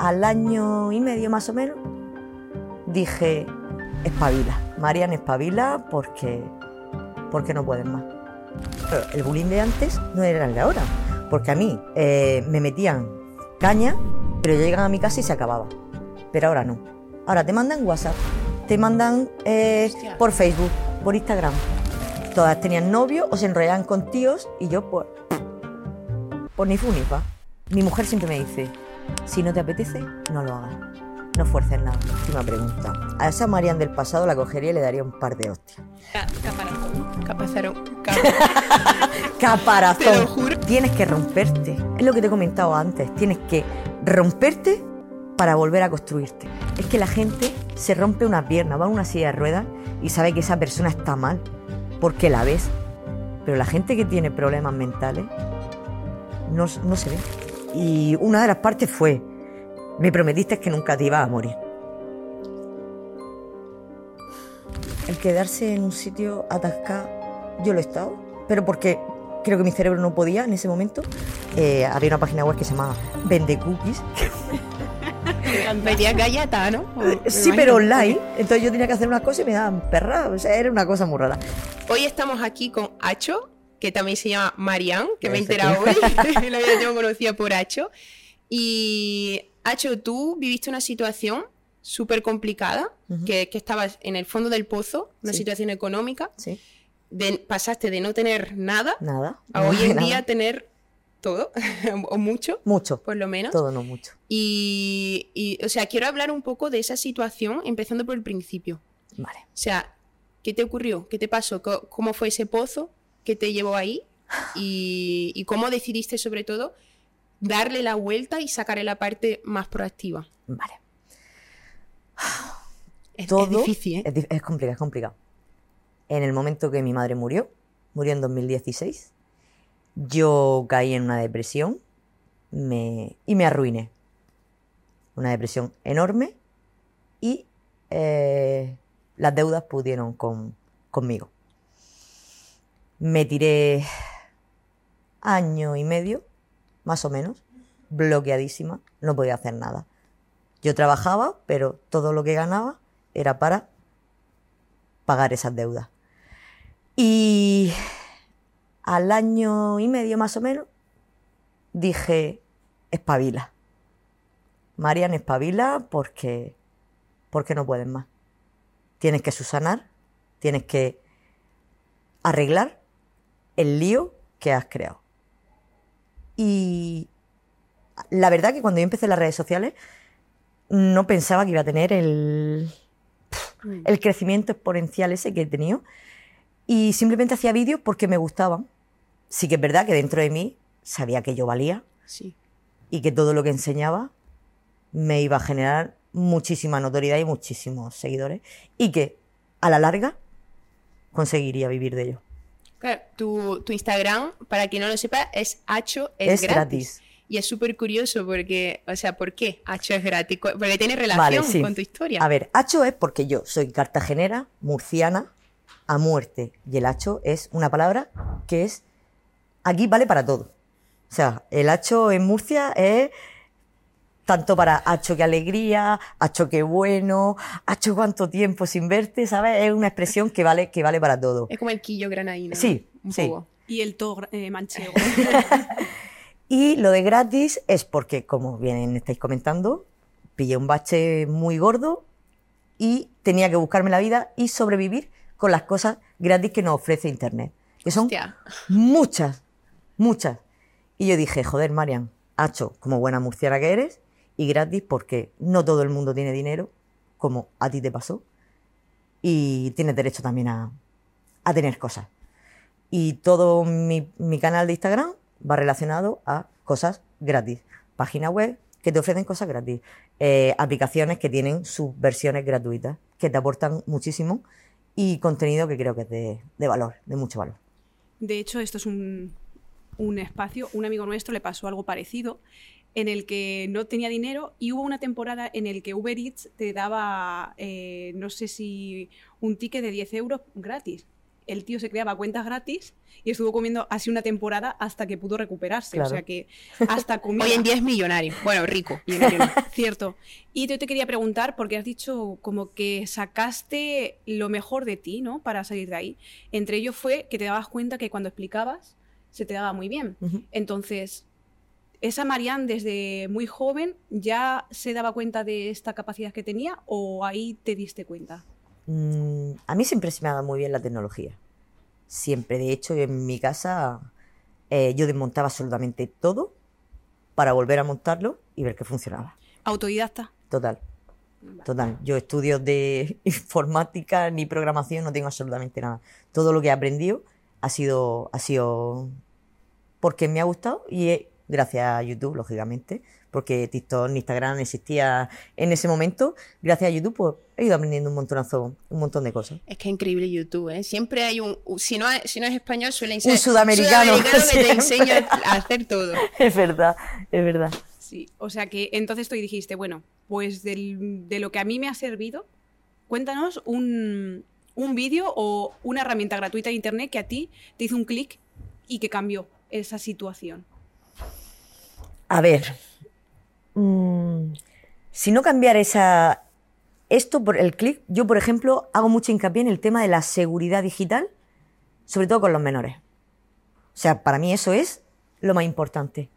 al año y medio más o menos, dije, espabila, Marian, espabila porque, porque no puedes más. Pero el bullying de antes no era el de ahora, porque a mí eh, me metían caña, pero llegan a mi casa y se acababa. Pero ahora no. Ahora te mandan WhatsApp, te mandan eh, por Facebook, por Instagram. Todas tenían novio o se enrollaban con tíos y yo pues, pues ni fu ni fa. Mi mujer siempre me dice, si no te apetece, no lo hagas. No fuerces nada. Última pregunta. A esa Marian del pasado la cogería y le daría un par de hostias. Caparazón. Caparazón. Caparazón. Te lo juro. Tienes que romperte. Es lo que te he comentado antes. Tienes que romperte para volver a construirte. Es que la gente se rompe una pierna, va a una silla de ruedas y sabe que esa persona está mal porque la ves. Pero la gente que tiene problemas mentales no, no se ve. Y una de las partes fue, me prometiste que nunca te ibas a morir. El quedarse en un sitio atascado, yo lo he estado, pero porque creo que mi cerebro no podía en ese momento. Eh, había una página web que se llamaba Vende Cookies. Pedía galleta, ¿no? O- me sí, pero online. Entonces yo tenía que hacer unas cosas y me daban perra. O sea, era una cosa muy rara. Hoy estamos aquí con Acho, que también se llama Marian, que me he enterado hoy. la tengo conocida por Acho. Y Acho, tú viviste una situación súper complicada, que, que estabas en el fondo del pozo, una Sí. situación económica. Sí, de- pasaste de no tener nada nada. a hoy en Nada. día tener todo, o mucho, Mucho. por lo menos. Todo no mucho. Y, y, o sea, quiero hablar un poco de esa situación, empezando por el principio. Vale. O sea, ¿qué te ocurrió? ¿Qué te pasó? ¿Cómo fue ese pozo? ¿Qué te llevó ahí? Y, y cómo decidiste, sobre todo, darle la vuelta y sacarle la parte más proactiva. Vale. Es, es Todo difícil, ¿eh? Es, di- es complicado, es complicado. En el momento que mi madre murió, murió en 2016, yo caí en una depresión me- y me arruiné. Una depresión enorme y eh, las deudas pudieron con, conmigo. Me tiré año y medio, más o menos, bloqueadísima, no podía hacer nada. Yo trabajaba, pero todo lo que ganaba era para pagar esas deudas. Y al año y medio más o menos dije, espabila. Marian, espabila porque, porque no puedes más. Tienes que susanar, tienes que arreglar el lío que has creado. Y la verdad que cuando yo empecé las redes sociales no pensaba que iba a tener el, el crecimiento exponencial ese que he tenido. Y simplemente hacía vídeos porque me gustaban. Sí que es verdad que dentro de mí sabía que yo valía Sí. y que todo lo que enseñaba me iba a generar muchísima notoriedad y muchísimos seguidores. Y que a la larga conseguiría vivir de ello. Claro, tu, tu Instagram, para quien no lo sepa, es Hacho es, Es gratis. gratis. Y es súper curioso porque, o sea, ¿por qué Hacho es gratis? Porque tiene Vale, relación sí. con tu historia. A ver, hacho es porque yo soy cartagenera, murciana, a muerte. Y el hacho es una palabra que es. Aquí vale para todo. O sea, el hacho en Murcia es tanto para hacho que alegría, hacho que bueno, hacho cuánto tiempo sin verte, ¿sabes? Es una expresión que vale, que vale para todo. Es como el quillo granadino. Sí, un sí. poco. Y el to eh, manchego. Y lo de gratis es porque, como bien estáis comentando, pillé un bache muy gordo y tenía que buscarme la vida y sobrevivir con las cosas gratis que nos ofrece Internet. Que son Hostia. muchas, muchas. Y yo dije, joder, Marian, hacho, como buena murciana que eres, y gratis porque no todo el mundo tiene dinero, como a ti te pasó, y tienes derecho también a, a tener cosas. Y todo mi, mi canal de Instagram va relacionado a cosas gratis. Página web que te ofrecen cosas gratis. Eh, aplicaciones que tienen sus versiones gratuitas, que te aportan muchísimo y contenido que creo que es de, de valor, de mucho valor. De hecho, esto es un, un espacio, un amigo nuestro le pasó algo parecido, en el que no tenía dinero y hubo una temporada en el que Uber Eats te daba, eh, no sé si un ticket de 10 euros gratis. el tío se creaba cuentas gratis y estuvo comiendo así una temporada hasta que pudo recuperarse. Claro. O sea que hasta comía. Hoy en día es millonario. Bueno, rico. millonario no. Cierto. Y yo te quería preguntar, porque has dicho como que sacaste lo mejor de ti, ¿no? Para salir de ahí. Entre ellos fue que te dabas cuenta que cuando explicabas se te daba muy bien. Entonces, ¿esa Marianne desde muy joven ya se daba cuenta de esta capacidad que tenía o ahí te diste cuenta? Mm, a mí siempre se me ha dado muy bien la tecnología. Siempre. De hecho, en mi casa eh, yo desmontaba absolutamente todo para volver a montarlo y ver que funcionaba. Autodidacta. Total. Total. Yo estudios de informática ni programación no tengo absolutamente nada. Todo lo que he aprendido ha sido, ha sido porque me ha gustado y eh, gracias a YouTube, lógicamente, porque TikTok ni Instagram no existía en ese momento. Gracias a YouTube, pues he ido aprendiendo un montonazo, un montón de cosas. Es que es increíble YouTube, ¿eh? Siempre hay un... Si no, es- si no es español, suelen ser... Un sudamericano, que te enseña a hacer todo. Es verdad, es verdad. Sí. O sea que entonces tú dijiste, bueno, pues del- de lo que a mí me ha servido, cuéntanos un, un vídeo o una herramienta gratuita de internet que a ti te hizo un clic y que cambió esa situación. A ver, mm, si no cambiar esa, esto por el clic, yo por ejemplo hago mucho hincapié en el tema de la seguridad digital, sobre todo con los menores. O sea, para mí eso es lo más importante.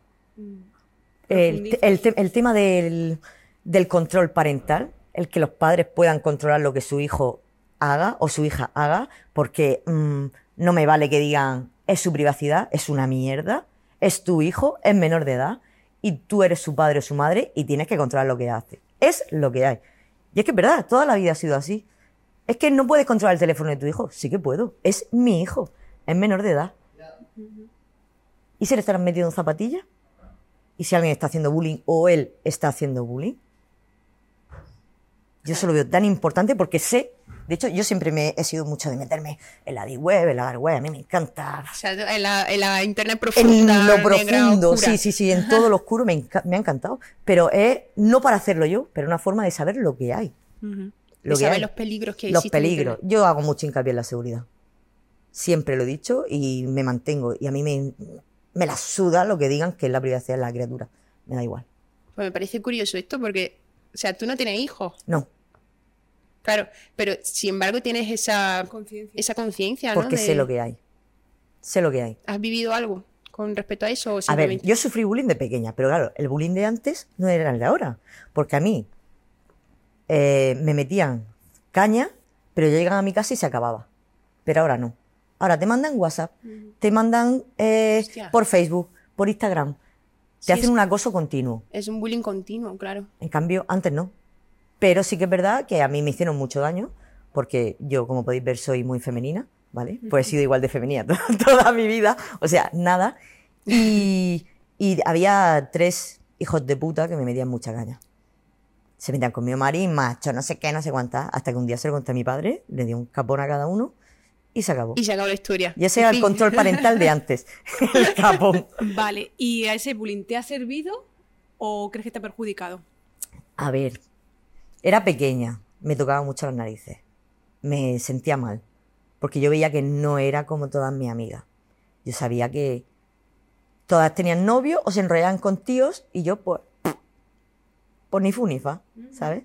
El, te- el te- el tema del, del control parental, el que los padres puedan controlar lo que su hijo haga o su hija haga, porque mm, no me vale que digan es su privacidad, es una mierda, es tu hijo, es menor de edad y tú eres su padre o su madre y tienes que controlar lo que hace. Es lo que hay. Y es que es verdad, toda la vida ha sido así. Es que no puedes controlar el teléfono de tu hijo. Sí que puedo. Es mi hijo. Es menor de edad. ¿Y si le estarán metiendo zapatillas? ¿Y si alguien está haciendo bullying o él está haciendo bullying? Yo eso lo veo tan importante porque sé, de hecho, yo siempre me he sido mucho de meterme en la deep web, en la dark web, a mí me encanta. O sea, en la, en la internet En profunda, lo negra, profundo, sí, sí, sí, en todo lo oscuro me, me ha encantado. Pero es no para hacerlo yo, pero una forma de saber lo que hay. Ujú. Lo De que saber hay. los peligros que Los existen en peligros. Yo hago mucho hincapié en la seguridad. Siempre lo he dicho y me mantengo. Y a mí me, me la suda lo que digan que es la privacidad de la criatura. Me da igual. Pues me parece curioso esto porque, o sea, tú no tienes hijos, No, claro, pero sin embargo tienes esa Conciencia. esa conciencia, ¿no? porque De- sé lo que hay. Sé lo que hay. ¿Has vivido algo con respecto a eso? O A ver, yo sufrí bullying de pequeña, pero claro, el bullying de antes no era el de ahora. Porque a mí eh, me metían caña, pero yo llegaba a mi casa y se acababa. Pero ahora no. Ahora te mandan WhatsApp, te mandan eh, por Facebook, por Instagram. Te Sí, hacen un acoso continuo. Es un bullying continuo, claro. En cambio, antes no. Pero sí que es verdad que a mí me hicieron mucho daño, porque yo, como podéis ver, soy muy femenina, ¿vale? Pues he sido igual de femenina to- toda mi vida, o sea, nada. Y, y había tres hijos de puta que me metían mucha caña. Se metían conmigo marín, macho, no sé qué, no sé cuántas, hasta que un día se lo conté a mi padre, le di un capón a cada uno y se acabó. Y se acabó la historia. Y ese era el control parental de antes, el capón. Vale, ¿y a ese bullying te ha servido o crees que te ha perjudicado? A ver, era pequeña, me tocaba mucho las narices, me sentía mal, porque yo veía que no era como todas mis amigas. Yo sabía que todas tenían novio o se enrollaban con tíos y yo pues, pues ni fu ni fa, ¿sabes?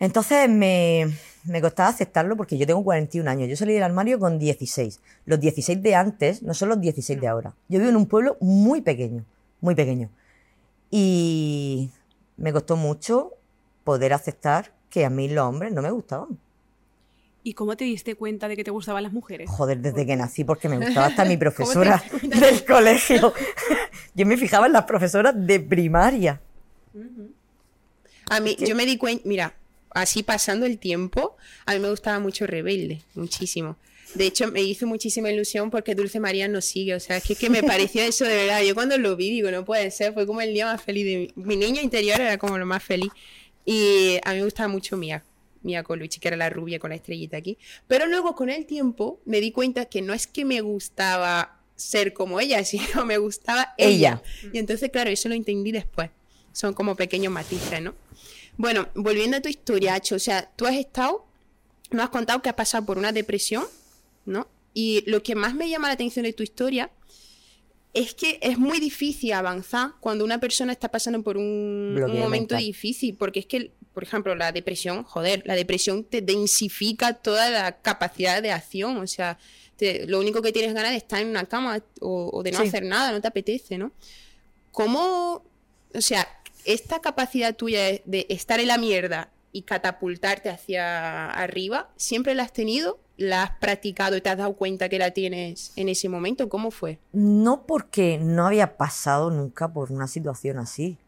Entonces me, me costaba aceptarlo porque yo tengo 41 años. Yo salí del armario con 16. Los 16 de antes no son los 16 de ahora. Yo vivo en un pueblo muy pequeño, muy pequeño. Y me costó mucho poder aceptar que a mí los hombres no me gustaban. ¿Y cómo te diste cuenta de que te gustaban las mujeres? Joder, desde que nací, porque me gustaba hasta mi profesora del colegio. Yo me fijaba en las profesoras de primaria. A mí, yo me di cuenta, mira, así pasando el tiempo, a mí me gustaba mucho Rebelde, muchísimo. De hecho, me hizo muchísima ilusión porque Dulce María nos sigue. O sea, es que, me pareció eso de verdad. Yo cuando lo vi, digo, no puede ser. Fue como el día más feliz de mi, mi niño interior, era como lo más feliz. Y a mí me gustaba mucho Mía, Mía Colucci, que era la rubia con la estrellita aquí. Pero luego, con el tiempo, me di cuenta que no es que me gustaba ser como ella, sino me gustaba ella. Y entonces, claro, eso lo entendí después. Son como pequeños matices, ¿no? Bueno, volviendo a tu historia, Hacho, o sea, tú has estado, nos has contado que has pasado por una depresión, ¿no? Y lo que más me llama la atención de tu historia es que es muy difícil avanzar cuando una persona está pasando por un, momento mental. difícil, porque es que, por ejemplo, la depresión, joder, la depresión te densifica toda la capacidad de acción, o sea, te- lo único que tienes ganas de estar en una cama o, o de no Sí. hacer nada, no te apetece, ¿no? ¿Cómo, o sea, esta capacidad tuya de, estar en la mierda y catapultarte hacia arriba, ¿siempre la has tenido? ¿La has practicado y te has dado cuenta que la tienes en ese momento? ¿Cómo fue? No porque no había pasado nunca por una situación así.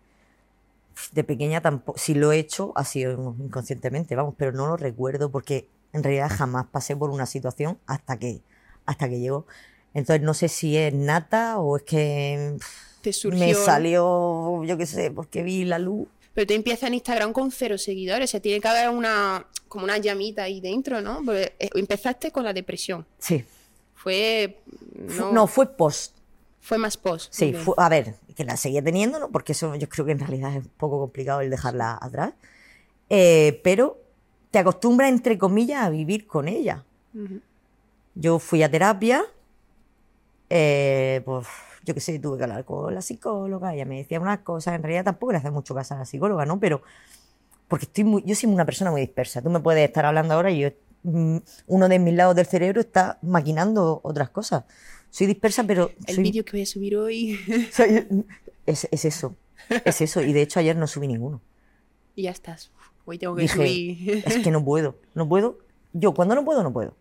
De pequeña tampoco, si lo he hecho, ha sido inconscientemente, vamos, pero no lo recuerdo porque en realidad jamás pasé por una situación hasta que, hasta que llegó. Entonces no sé si es nata o es que Te surgió. me salió, yo qué sé, porque vi la luz. Pero tú empiezas en Instagram con cero seguidores, o sea, tiene que haber una como una llamita ahí dentro, ¿no? Porque eh, empezaste con la depresión. Sí. Fue Fu- no, No, fue post. fue más post. Sí, fue- a ver, que la seguía teniendo, ¿no? Porque eso yo creo que en realidad es un poco complicado el dejarla atrás. Eh, pero te acostumbras, entre comillas, a vivir con ella. Ujú. Yo fui a terapia, eh, pues yo qué sé, tuve que hablar con la psicóloga, ella me decía unas cosas, en realidad tampoco le hace mucho caso a la psicóloga, ¿no? Pero porque estoy muy, yo soy una persona muy dispersa, tú me puedes estar hablando ahora y yo, mm, uno de mis lados del cerebro está maquinando otras cosas. Soy dispersa, pero El soy- vídeo que voy a subir hoy soy- es, es eso, es eso. Y de hecho ayer no subí ninguno. y ya estás. Hoy tengo que Dije, subir. es que no puedo, no puedo. Yo cuando no puedo, no puedo.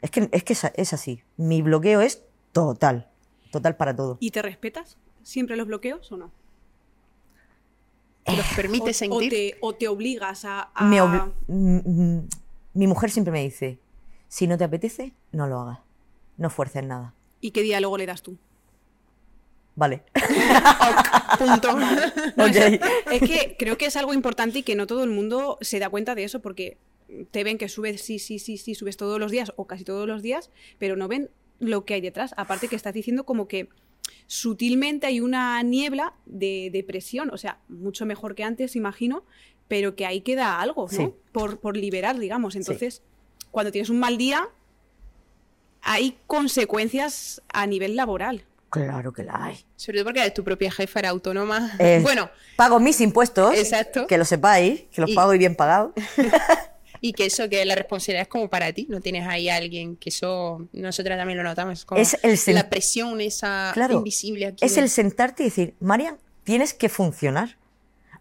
Es que, es, que es, es así. Mi bloqueo es total, total para todo. ¿Y te respetas siempre los bloqueos o no? ¿Te los O, permite o sentir? te, o te obligas a... a- Me obli- mm, mm, mi mujer siempre me dice, si no te apetece, no lo hagas. No fuerces nada. ¿Y qué diálogo le das tú? Vale. Punto. Es que creo que es algo importante y que no todo el mundo se da cuenta de eso porque te ven que subes, sí, sí, sí, sí, subes todos los días o casi todos los días, pero no ven lo que hay detrás. Aparte que estás diciendo como que sutilmente hay una niebla de depresión, o sea, mucho mejor que antes, imagino, pero que ahí queda algo, ¿no? Sí. Por, por liberar, digamos. Entonces, cuando tienes un mal día, hay consecuencias a nivel laboral. Claro que la hay. Sobre todo porque eres tu propia jefa, era autónoma. Eh, Bueno, Pago mis impuestos. Exacto. Que lo sepáis, que los Y- pago y bien pagados. y que eso, que la responsabilidad es como para ti. No tienes ahí a alguien que eso, nosotras también lo notamos. Como Es el la presión esa Claro. invisible aquí. Es el sentarte y decir, Marian, tienes que funcionar.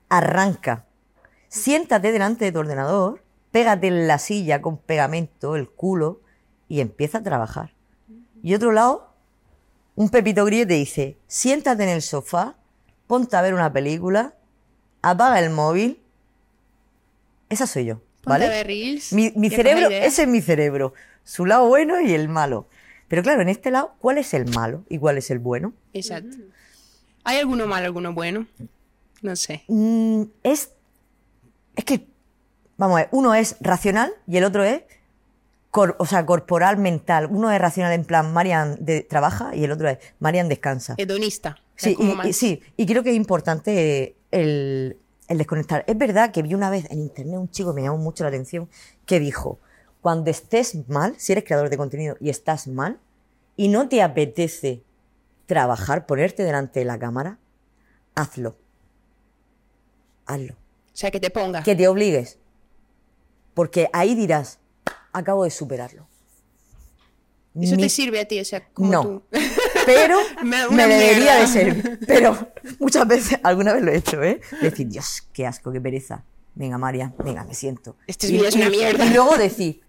Arranca. Siéntate delante de tu ordenador, pégate en la silla con pegamento, el culo, y empieza a trabajar. Y otro lado, un Pepito Grillo te dice, siéntate en el sofá, ponte a ver una película, apaga el móvil. Esa soy yo, Mi, mi cerebro, ese es mi cerebro. Su lado bueno y el malo. Pero claro, en este lado, ¿cuál es el malo y cuál es el bueno? Exacto. ¿Hay alguno malo, alguno bueno? No sé. Mm, es. Es que. Vamos a ver, uno es racional y el otro es. cor- o sea, corporal, mental. Uno es racional en plan, Marian de- trabaja y el otro es, Marian descansa. Hedonista. Sí, y- sí, y creo que es importante el, el desconectar. Es verdad que vi una vez en internet un chico que me llamó mucho la atención que dijo, cuando estés mal, si eres creador de contenido y estás mal y no te apetece trabajar, ponerte delante de la cámara, hazlo. Hazlo. O sea, que te pongas. Que te obligues. Porque ahí dirás, acabo de superarlo. Eso Mi- te sirve a ti, o sea, como No. tú. pero Me debería de ser. Pero muchas veces, alguna vez lo he hecho, ¿eh? Decir, Dios, qué asco, qué pereza. Venga, María, venga, me siento. Este vídeo es una mierda. Y luego decir,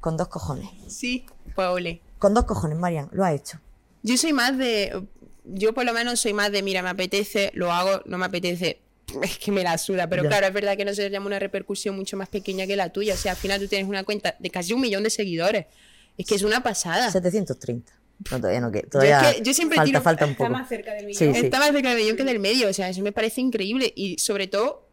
con dos cojones. Sí, pues ole. Con dos cojones, Marian, lo ha hecho. Yo soy más de. Yo por lo menos soy más de, mira, me apetece, lo hago, no me apetece. Es que me la suda, pero Ya. claro, es verdad que no se llama una repercusión mucho más pequeña que la tuya. O sea, al final tú tienes una cuenta de casi un millón de seguidores. Es que es una pasada. 730. No, todavía no, que todavía que yo siempre falta, tiro- falta un Está poco. más cerca del Sí, millón. sí. Está más cerca del millón que del medio. O sea, eso me parece increíble. Y sobre todo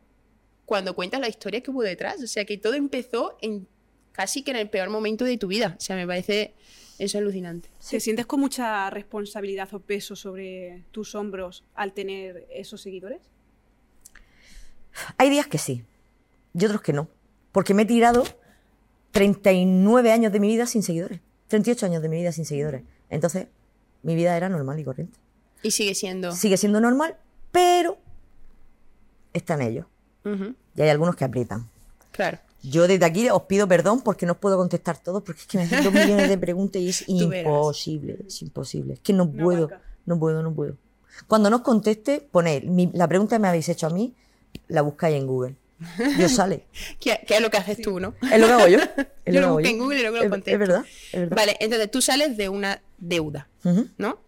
cuando cuentas la historia que hubo detrás. O sea, que todo empezó en casi que en el peor momento de tu vida. O sea, me parece eso alucinante. ¿Te sientes con mucha responsabilidad o peso sobre tus hombros al tener esos seguidores? Hay días que sí, y otros que no. Porque me he tirado 39 años de mi vida sin seguidores. 38 años de mi vida sin seguidores. Entonces, mi vida era normal y corriente. Y sigue siendo. Sigue siendo normal, pero están ellos. Ujú, Y hay algunos que aprietan. Claro. Yo desde aquí os pido perdón porque no os puedo contestar todos, porque es que me hacen dos millones de preguntas y es imposible, es imposible. Es que no, puedo, no puedo, no puedo. Cuando no os conteste, mi- la pregunta que me habéis hecho a mí, la buscáis en Google. Y os sale. ¿Qué, qué es lo que haces tú, no? Es lo que hago yo. es Yo lo hago busqué yo. en Google y luego lo contesto. Es verdad, es verdad. Vale, entonces tú sales de una deuda, ¿no?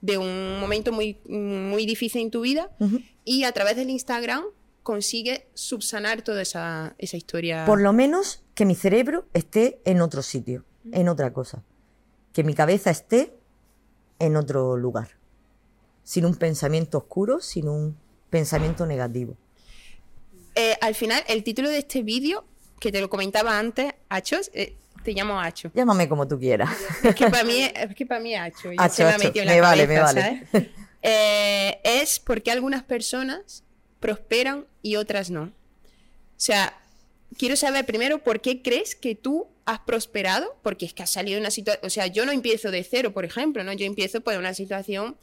De un momento muy, muy difícil en tu vida y a través del Instagram consigues subsanar toda esa, esa historia. Por lo menos que mi cerebro esté en otro sitio, en otra cosa. Que mi cabeza esté en otro lugar. Sin un pensamiento oscuro, sin un pensamiento negativo. Eh, al final, el título de este vídeo, que te lo comentaba antes, Achos, eh, te llamo Acho. Llámame como tú quieras. Es que para mí es, que para mí Acho. Acho, se me Acho. metido en la Me vale, cabeza, me vale. ¿sabes? Eh, es porque algunas personas prosperan y otras no. O sea, quiero saber primero por qué crees que tú has prosperado, porque es que has salido de una situación, o sea, yo no empiezo de cero, por ejemplo, ¿no? Yo empiezo por una situación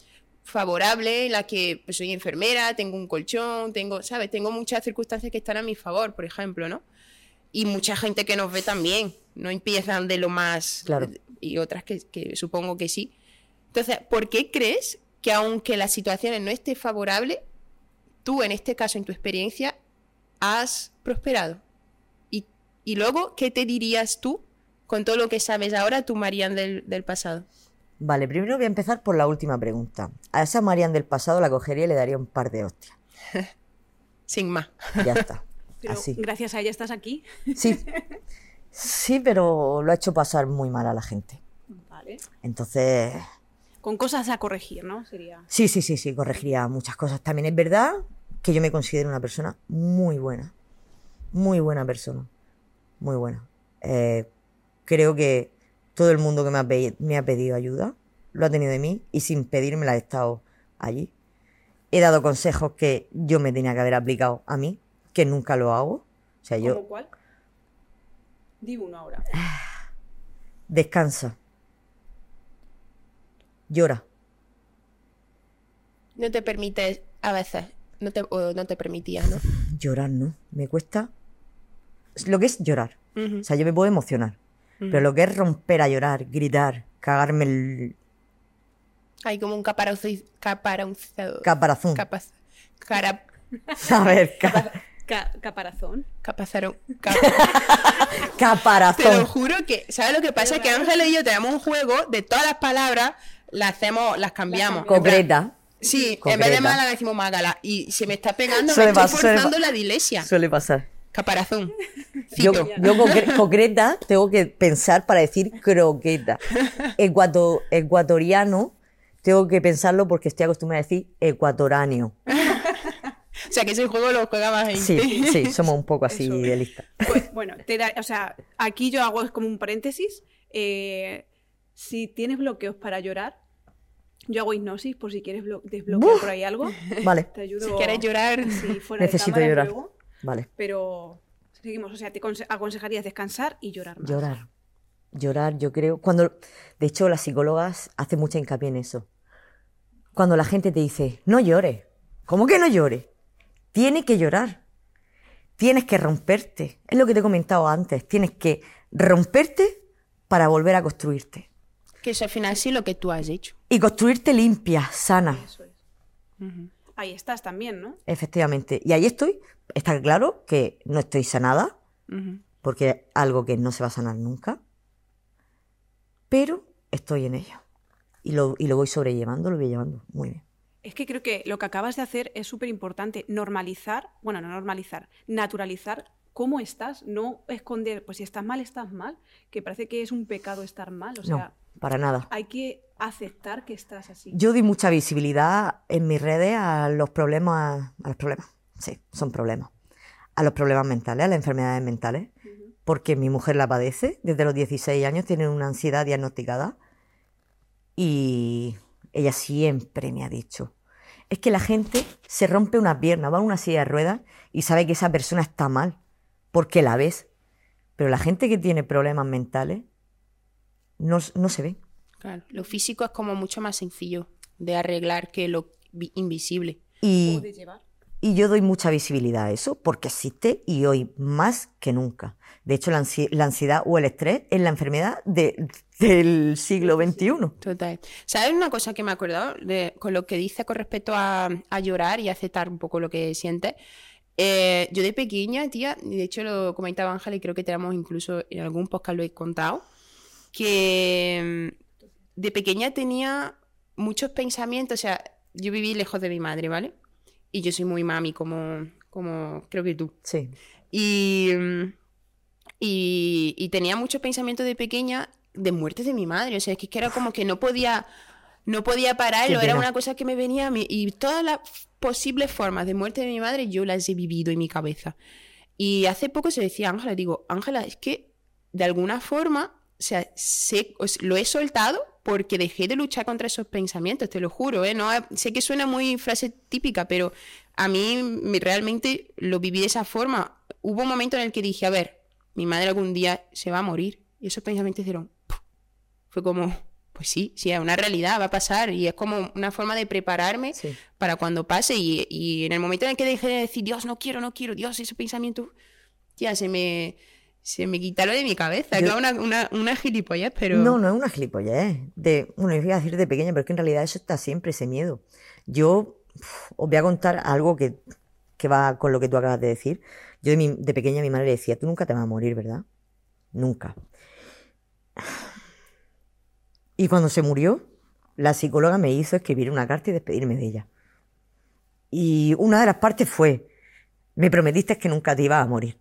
favorable en la que pues, soy enfermera, tengo un colchón, tengo, ¿sabes? Tengo muchas circunstancias que están a mi favor, por ejemplo, ¿no? Y mucha gente que nos ve también, no empiezan de lo más... Claro. Y otras que, que supongo que sí. Entonces, ¿por qué crees que aunque las situaciones no estén favorables, tú en este caso, en tu experiencia, has prosperado? Y, y luego, ¿qué te dirías tú con todo lo que sabes ahora, tú, Marian, del, del pasado? Vale, primero voy a empezar por la última pregunta. A esa Marian del pasado la cogería y le daría un par de hostias. Sin más. Ya está. Pero Así. gracias a ella estás aquí. Sí. Sí, pero lo ha hecho pasar muy mal a la gente. Vale. Entonces, Con cosas a corregir, ¿no? Sería. sí, sí, sí, sí, corregiría muchas cosas. También es verdad que yo me considero una persona muy buena. Muy buena persona. Muy buena. Eh, creo que todo el mundo que me ha, me ha pedido ayuda lo ha tenido de mí y sin pedírmela he estado allí. He dado consejos que yo me tenía que haber aplicado a mí, que nunca lo hago. O sea, yo ¿Cómo cuál? Di uno ahora. descansa. Llora. No te permites, a veces, no te, o no te permitías, ¿no? Llorar, ¿no? Me cuesta. Lo que es llorar. O sea, yo me puedo emocionar. Pero lo que es romper a llorar, gritar, cagarme el Hay como un caparazón. Caparazón. caparazón. Capaz. Cara. A ver, ca- Ca- caparazón. Capazarón. cap- Te lo caparazón. juro que, ¿sabes lo que pasa? Que Ángel y yo tenemos un juego de todas las palabras, las hacemos, las cambiamos. Concreta. Sí, en vez de mala decimos mágala. Y se me está pegando, Suele me estoy pasar, suele forzando la dilesia. Suele pasar. Caparazón. Yo, Cito. yo concre- concreta tengo que pensar para decir croqueta. Ecuato- ecuatoriano tengo que pensarlo porque estoy acostumbrada a decir ecuatoráneo. O sea, que ese juego lo juega más gente. Sí, sí, somos un poco así de lista. Pues, bueno, te da- o sea, aquí yo hago como un paréntesis. eh, si tienes bloqueos para llorar, yo hago hipnosis por si quieres blo- desbloquear por ahí algo. Vale, Te ayudo. Si quieres llorar, Sí, fuera de necesito cámara llorar. luego, Vale. pero seguimos. O sea, te conse- aconsejarías descansar y llorar más. Llorar. Llorar, yo creo. Cuando, de hecho, las psicólogas hacen mucha hincapié en eso. Cuando la gente te dice, no llores. ¿Cómo que no llores? Tienes que llorar. Tienes que romperte. Es lo que te he comentado antes. Tienes que romperte para volver a construirte. que eso al final sí lo que tú has hecho. Y construirte limpia, sana. Eso es. Ahí estás también, ¿no? Efectivamente. Y ahí estoy. Está claro que no estoy sanada, porque es algo que no se va a sanar nunca. Pero estoy en ello. Y lo, y lo voy sobrellevando, lo voy llevando muy bien. Es que creo que lo que acabas de hacer es súper importante. Normalizar, bueno, no normalizar, naturalizar cómo estás, no esconder, pues si estás mal, estás mal, que parece que es un pecado estar mal. O sea, no, para nada. hay que aceptar que estás así. Yo di mucha visibilidad en mis redes a los problemas, a los problemas, sí, son problemas, a los problemas mentales, a las enfermedades mentales, porque mi mujer la padece, desde los 16 años tiene una ansiedad diagnosticada y ella siempre me ha dicho, es que la gente se rompe una pierna, va a una silla de ruedas y sabe que esa persona está mal, porque la ves, pero la gente que tiene problemas mentales no, no se ve. Claro, lo físico es como mucho más sencillo de arreglar que lo vi- invisible. Y, O de llevar. Y yo doy mucha visibilidad a eso porque existe y hoy más que nunca. De hecho, la, ansi- la ansiedad o el estrés es la enfermedad de- del siglo XXI. Total. ¿Sabes una cosa que me he acordado de, con lo que dice con respecto a, a llorar y aceptar un poco lo que sientes? Eh, yo de pequeña, tía, y de hecho lo comentaba Ángela y creo que tenemos incluso en algún podcast lo he contado, que mm, de pequeña tenía muchos pensamientos, o sea, yo viví lejos de mi madre, ¿vale? Y yo soy muy mami, como, como creo que tú. Sí. Y, mm, y, y tenía muchos pensamientos de pequeña de muerte de mi madre. O sea, es que, era como que no podía, no podía pararlo. Era una cosa que me venía a mí. Y todas las posibles formas de muerte de mi madre yo las he vivido en mi cabeza. Y hace poco se decía a Ángela, digo, Ángela, es que de alguna forma, o sea, sé- lo he soltado porque dejé de luchar contra esos pensamientos, te lo juro, ¿eh? No, sé que suena muy frase típica, pero a mí me- realmente lo viví de esa forma. Hubo un momento en el que dije, a ver, mi madre algún día se va a morir. Y esos pensamientos hicieron, ¡puf! fue como, pues sí, sí, es una realidad, va a pasar. Y es como una forma de prepararme Sí. para cuando pase. Y, y en el momento en el que dejé de decir, Dios, no quiero, no quiero, Dios, ese pensamiento, ya se me, se me quitaron de mi cabeza. Yo- Yo... Una, una, una gilipollez, pero... No, no es una gilipollez. De, bueno, yo iba a decir de pequeña, pero es que en realidad eso está siempre, ese miedo. Yo os voy a contar algo que, que va con lo que tú acabas de decir. Yo de, mi- de pequeña mi madre le decía, tú nunca te vas a morir, ¿verdad? Nunca. Y cuando se murió, la psicóloga me hizo escribir una carta y despedirme de ella. Y una de las partes fue, me prometiste que nunca te ibas a morir.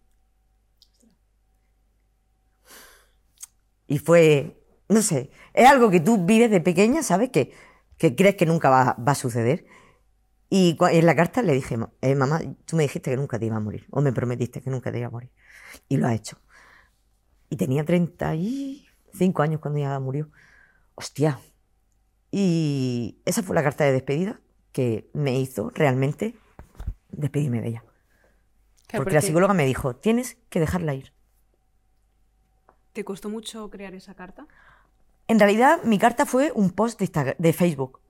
Y fue, no sé, es algo que tú vives de pequeña, ¿sabes? Que, que crees que nunca va, va a suceder. Y en la carta le dije, "Ma- eh, mamá, tú me dijiste que nunca te ibas a morir, o me prometiste que nunca te ibas a morir. Y lo ha hecho. Y tenía 35 años cuando ella murió. Hostia. Y esa fue la carta de despedida que me hizo realmente despedirme de ella. Porque la psicóloga me dijo, tienes que dejarla ir. ¿Te costó mucho crear esa carta? En realidad, mi carta fue un post de, Instagram- de Facebook.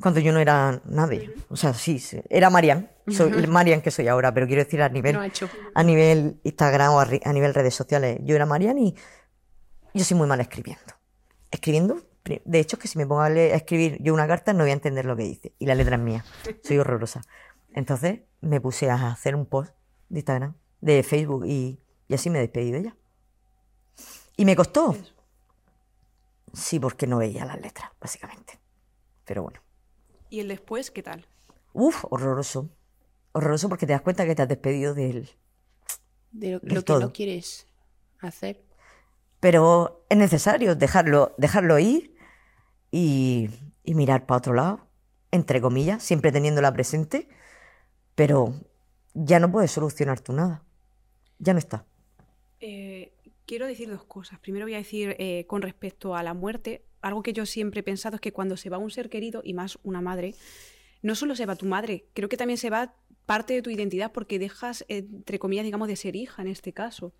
Cuando yo no era nadie. O sea, sí, sí, era Marian. Soy Marian que soy ahora, pero quiero decir a nivel, No a nivel Instagram o a, nivel redes sociales. Yo era Marian y yo soy muy mala escribiendo. Escribiendo, de hecho, es que si me pongo a, leer- a escribir yo una carta no voy a entender lo que dice. Y la letra es mía. Soy horrorosa. Entonces me puse a hacer un post de Instagram, de Facebook y, y así me despedí de ella. Y me costó. Sí, porque no veía las letras, básicamente. Pero bueno. ¿Y el después qué tal? Uf, horroroso. Horroroso porque te das cuenta que te has despedido de él. De lo, Del lo que todo. no quieres hacer. Pero es necesario dejarlo, dejarlo ir y, y mirar para otro lado, entre comillas, siempre teniéndola presente, pero ya no puedes solucionar tú nada. Ya no está. Eh, quiero decir dos cosas. Primero voy a decir eh, con respecto a la muerte, algo que yo siempre he pensado es que cuando se va un ser querido, y más una madre, no solo se va tu madre, creo que también se va parte de tu identidad porque dejas, entre comillas, digamos, de ser hija en este caso.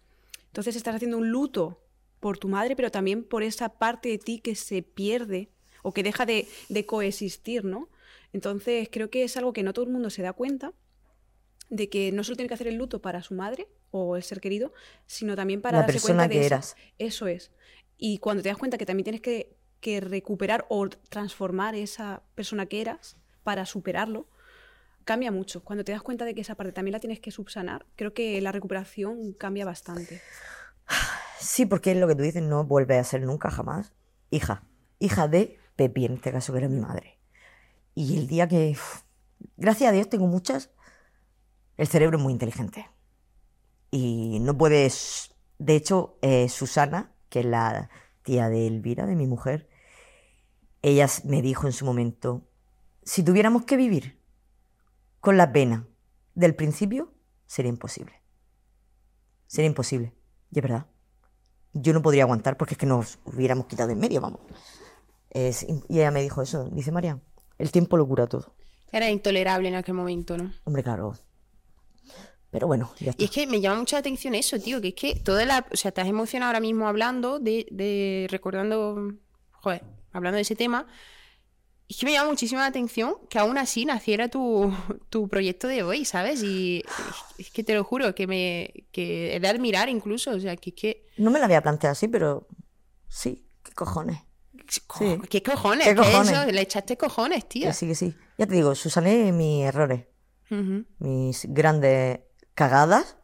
Entonces estás haciendo un luto por tu madre, pero también por esa parte de ti que se pierde o que deja de, de coexistir, ¿no? Entonces creo que es algo que no todo el mundo se da cuenta de que no solo tiene que hacer el luto para su madre o el ser querido, sino también para La darse persona cuenta de que eras. Eso es. Y cuando te das cuenta que también tienes que, que recuperar o transformar esa persona que eras para superarlo, cambia mucho. Cuando te das cuenta de que esa parte también la tienes que subsanar, creo que la recuperación cambia bastante. Sí, porque es lo que tú dices, no vuelve a ser nunca jamás hija. Hija de Pepi, en este caso, que era mi madre. Y el día que, uf, gracias a Dios, tengo muchas, el cerebro es muy inteligente. Y no puedes, de hecho, eh, Susana, que es la tía de Elvira, de mi mujer, ella me dijo en su momento, si tuviéramos que vivir con la pena del principio, sería imposible. Sería imposible. Y es verdad. Yo no podría aguantar porque es que nos hubiéramos quitado en medio, vamos. Es- y ella me dijo eso. Dice, María, el tiempo lo cura todo. Era intolerable en aquel momento, ¿no? Hombre, claro. Pero bueno, ya está. Y es que me llama mucha atención eso, tío, que es que toda la... O sea, has emocionado ahora mismo hablando de... de recordando... Joder, hablando de ese tema. Es que me llama muchísima la atención que aún así naciera tu, tu proyecto de hoy, ¿sabes? Y es que te lo juro, que me... que es de admirar incluso, o sea, que es que... No me la había planteado así, pero sí, qué cojones. co- Sí. ¿Qué cojones? ¿Qué ¿Qué cojones? es eso? Le echaste cojones, tío. Que sí, que sí. Ya te digo, Susané, mis errores, Ujú. mis grandes cagadas,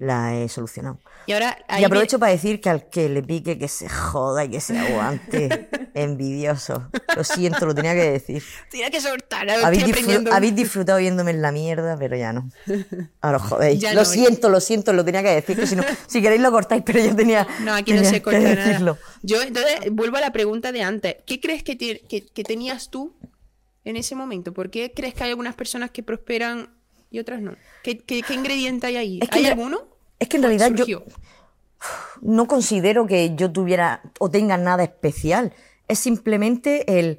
las he solucionado. Y ahora... Y aprovecho para decir que al que le pique, que se joda y que se aguante. Envidioso. Lo siento, lo tenía que decir. Tienes que soltar, Habéis, disfrutado viéndome en la mierda, pero ya no. Ahora os jodéis. Ya lo no. siento, lo siento, lo tenía que decir. Que si, no, si queréis lo cortáis, pero yo tenía, No, aquí no tenía se corta nada. Yo, entonces, vuelvo a la pregunta de antes. ¿Qué crees que, te- que- que tenías tú en ese momento? ¿Por qué crees que hay algunas personas que prosperan y otras no? ¿Qué, qué- qué ingrediente hay ahí? Es que ¿Hay en- alguno? Es que en realidad yo, no considero que yo tuviera o tenga nada especial. Es simplemente el,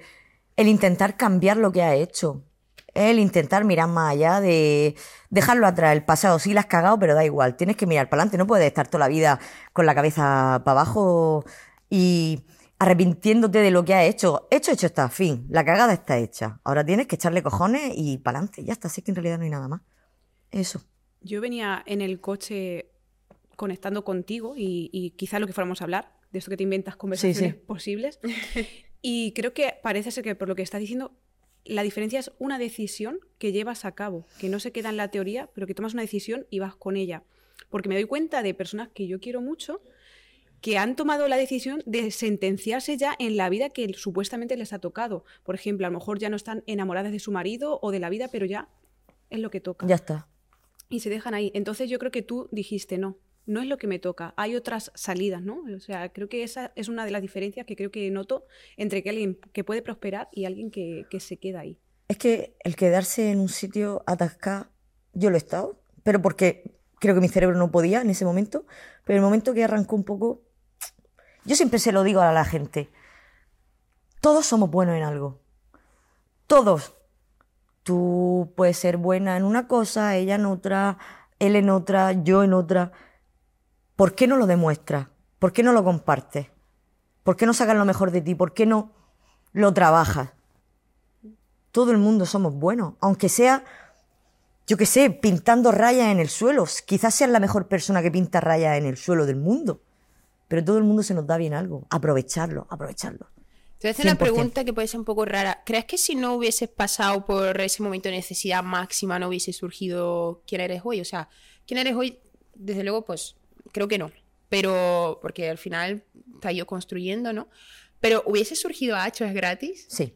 el intentar cambiar lo que ha hecho. El intentar mirar más allá de dejarlo atrás. El pasado sí la has cagado, pero da igual. Tienes que mirar para adelante. No puedes estar toda la vida con la cabeza para abajo y arrepintiéndote de lo que has hecho. Hecho, hecho está. Fin. La cagada está hecha. Ahora tienes que echarle cojones y para adelante. Ya está. Así que en realidad no hay nada más. Eso. Yo venía en el coche conectando contigo y, y quizá lo que fuéramos a hablar, de esto que te inventas conversaciones sí. posibles. Y creo que parece ser que por lo que estás diciendo, la diferencia es una decisión que llevas a cabo, que no se queda en la teoría, pero que tomas una decisión y vas con ella. Porque me doy cuenta de personas que yo quiero mucho que han tomado la decisión de sentenciarse ya en la vida que supuestamente les ha tocado. Por ejemplo, a lo mejor ya no están enamoradas de su marido o de la vida, pero ya es lo que toca Ya está. y se dejan ahí. Entonces yo creo que tú dijiste, no, no es lo que me toca, hay otras salidas, ¿no? O sea, creo que esa es una de las diferencias que creo que noto entre que alguien que puede prosperar y alguien que, que se queda ahí. Es que el quedarse en un sitio atascado, yo lo he estado, pero porque creo que mi cerebro no podía en ese momento, pero el momento que arrancó un poco, yo siempre se lo digo a la gente, todos somos buenos en algo, todos. Tú puedes ser buena en una cosa, ella en otra, él en otra, yo en otra. ¿Por qué no lo demuestras? ¿Por qué no lo compartes? ¿Por qué no sacas lo mejor de ti? ¿Por qué no lo trabajas? Todo el mundo somos buenos, aunque sea, yo qué sé, pintando rayas en el suelo. Quizás seas la mejor persona que pinta rayas en el suelo del mundo, pero todo el mundo se nos da bien algo. Aprovecharlo, aprovecharlo. Te voy a hacer una 100%. pregunta que puede ser un poco rara. ¿Crees que si no hubieses pasado por ese momento de necesidad máxima no hubiese surgido quién eres hoy? O sea, quién eres hoy, desde luego, pues creo que no. Pero, porque al final te has ido construyendo, ¿no? Pero hubiese surgido a es gratis, Sí,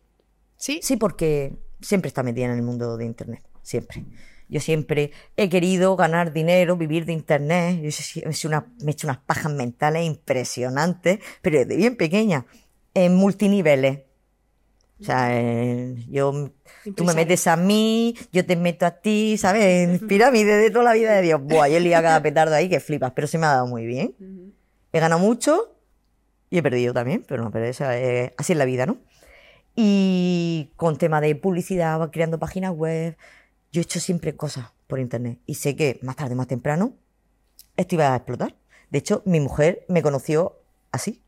¿sí? sí, porque siempre está metida en el mundo de Internet, siempre. Yo siempre he querido ganar dinero, vivir de Internet. Yo he hecho una- me he hecho unas pajas mentales impresionantes, pero desde bien pequeña, en multiniveles. O sea, eh, yo, tú me metes a mí, yo te meto a ti, ¿sabes? En pirámide de toda la vida de Dios. Buah, yo he liado cada petardo ahí que flipas, pero se me ha dado muy bien. He ganado mucho y he perdido también, pero no, pero esa es- así es la vida, ¿no? Y con tema de publicidad, creando páginas web, yo he hecho siempre cosas por internet y sé que más tarde, más temprano, esto iba a explotar. De hecho, mi mujer me conoció así.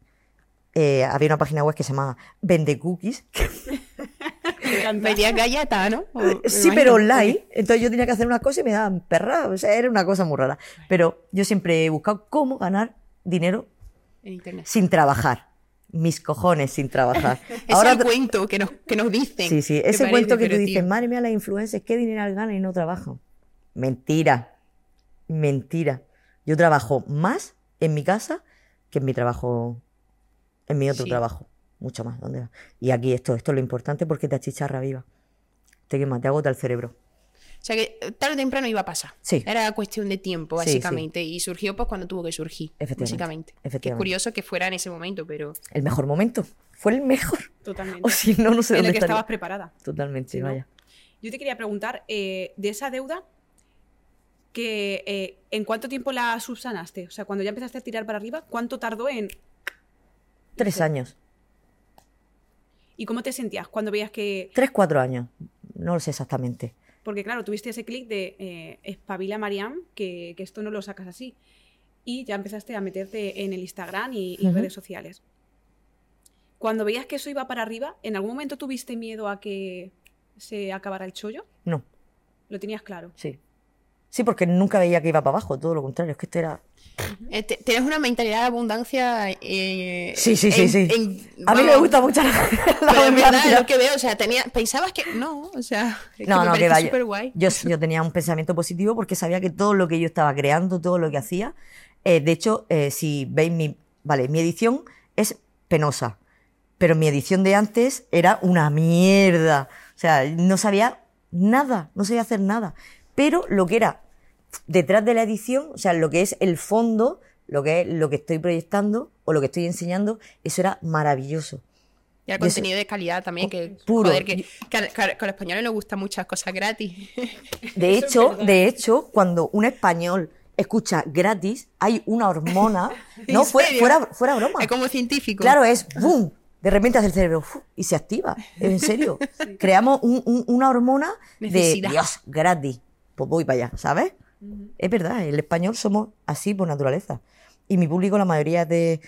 Eh, había una página web que se llamaba Vende Cookies. Vendía galleta, ¿no? O- Sí, pero online. Entonces yo tenía que hacer una cosa y me daban perra. O sea, era una cosa muy rara. Pero yo siempre he buscado cómo ganar dinero En internet. sin trabajar. Mis cojones sin trabajar. Es Ahora el cuento que nos, que nos dicen. Sí, sí, ¿Te ese parece? cuento que tú tío, dices, madre mía, las influencers, ¿qué dinero ganan y no trabajan? Mentira, mentira. Yo trabajo más en mi casa que en mi trabajo, en mi otro Sí. trabajo. Mucho más. ¿Dónde va? Y aquí esto, esto es lo importante porque te achicharra viva. Te quema, te agota el cerebro. O sea que eh, tarde o temprano iba a pasar. Sí. Era cuestión de tiempo, Sí, sí. básicamente. Y surgió pues cuando tuvo que surgir. Efectivamente, Básicamente. Que es curioso que fuera en ese momento, pero. El mejor momento. Fue el mejor. Totalmente. O si no, no sé en dónde el que estaría. estabas preparada. Totalmente, Sí, ¿no? vaya. Yo te quería preguntar, eh, de esa deuda, que, eh, ¿en cuánto tiempo la subsanaste? O sea, cuando ya empezaste a tirar para arriba, ¿cuánto tardó en...? Tres años. ¿Y cómo te sentías cuando veías que... Tres, cuatro años. No lo sé exactamente. Porque claro, tuviste ese clic de eh, espabila Mariam, que, que esto no lo sacas así. Y ya empezaste a meterte en el Instagram y, redes sociales. Cuando veías que eso iba para arriba, ¿en algún momento tuviste miedo a que se acabara el chollo? No, Lo tenías claro. sí. Sí, porque nunca veía que iba para abajo, todo lo contrario, es que esto era... Eh, Tienes una mentalidad de abundancia. eh, Sí, sí, sí, en- sí. en- A mí me gusta mucho la, la Pero en verdad, lo que veo, o sea, tenía, pensabas que. No, o sea, es No, que me no, que vaya. súper guay. Yo, yo tenía un pensamiento positivo porque sabía que todo lo que yo estaba creando, todo lo que hacía, eh, de hecho, eh, si veis mi, vale, mi edición es penosa, pero mi edición de antes era una mierda. O sea, no sabía nada, no sabía hacer nada. Pero lo que era detrás de la edición, o sea, lo que es el fondo, lo que es lo que estoy proyectando o lo que estoy enseñando, eso era maravilloso. Y el contenido de calidad también, que, Puro. joder, que, que, a- los españoles les gustan muchas cosas gratis. De hecho, de hecho, cuando un español escucha gratis, hay una hormona. No, ¿En fuera, fuera, fuera broma. es como científico. Claro, es boom. De repente hace el cerebro y se activa. En serio. Creamos un- un- una hormona Necesidad. de Dios, gratis. Pues voy para allá, ¿sabes? Es verdad, el español somos así por naturaleza. Y mi público, la mayoría es de,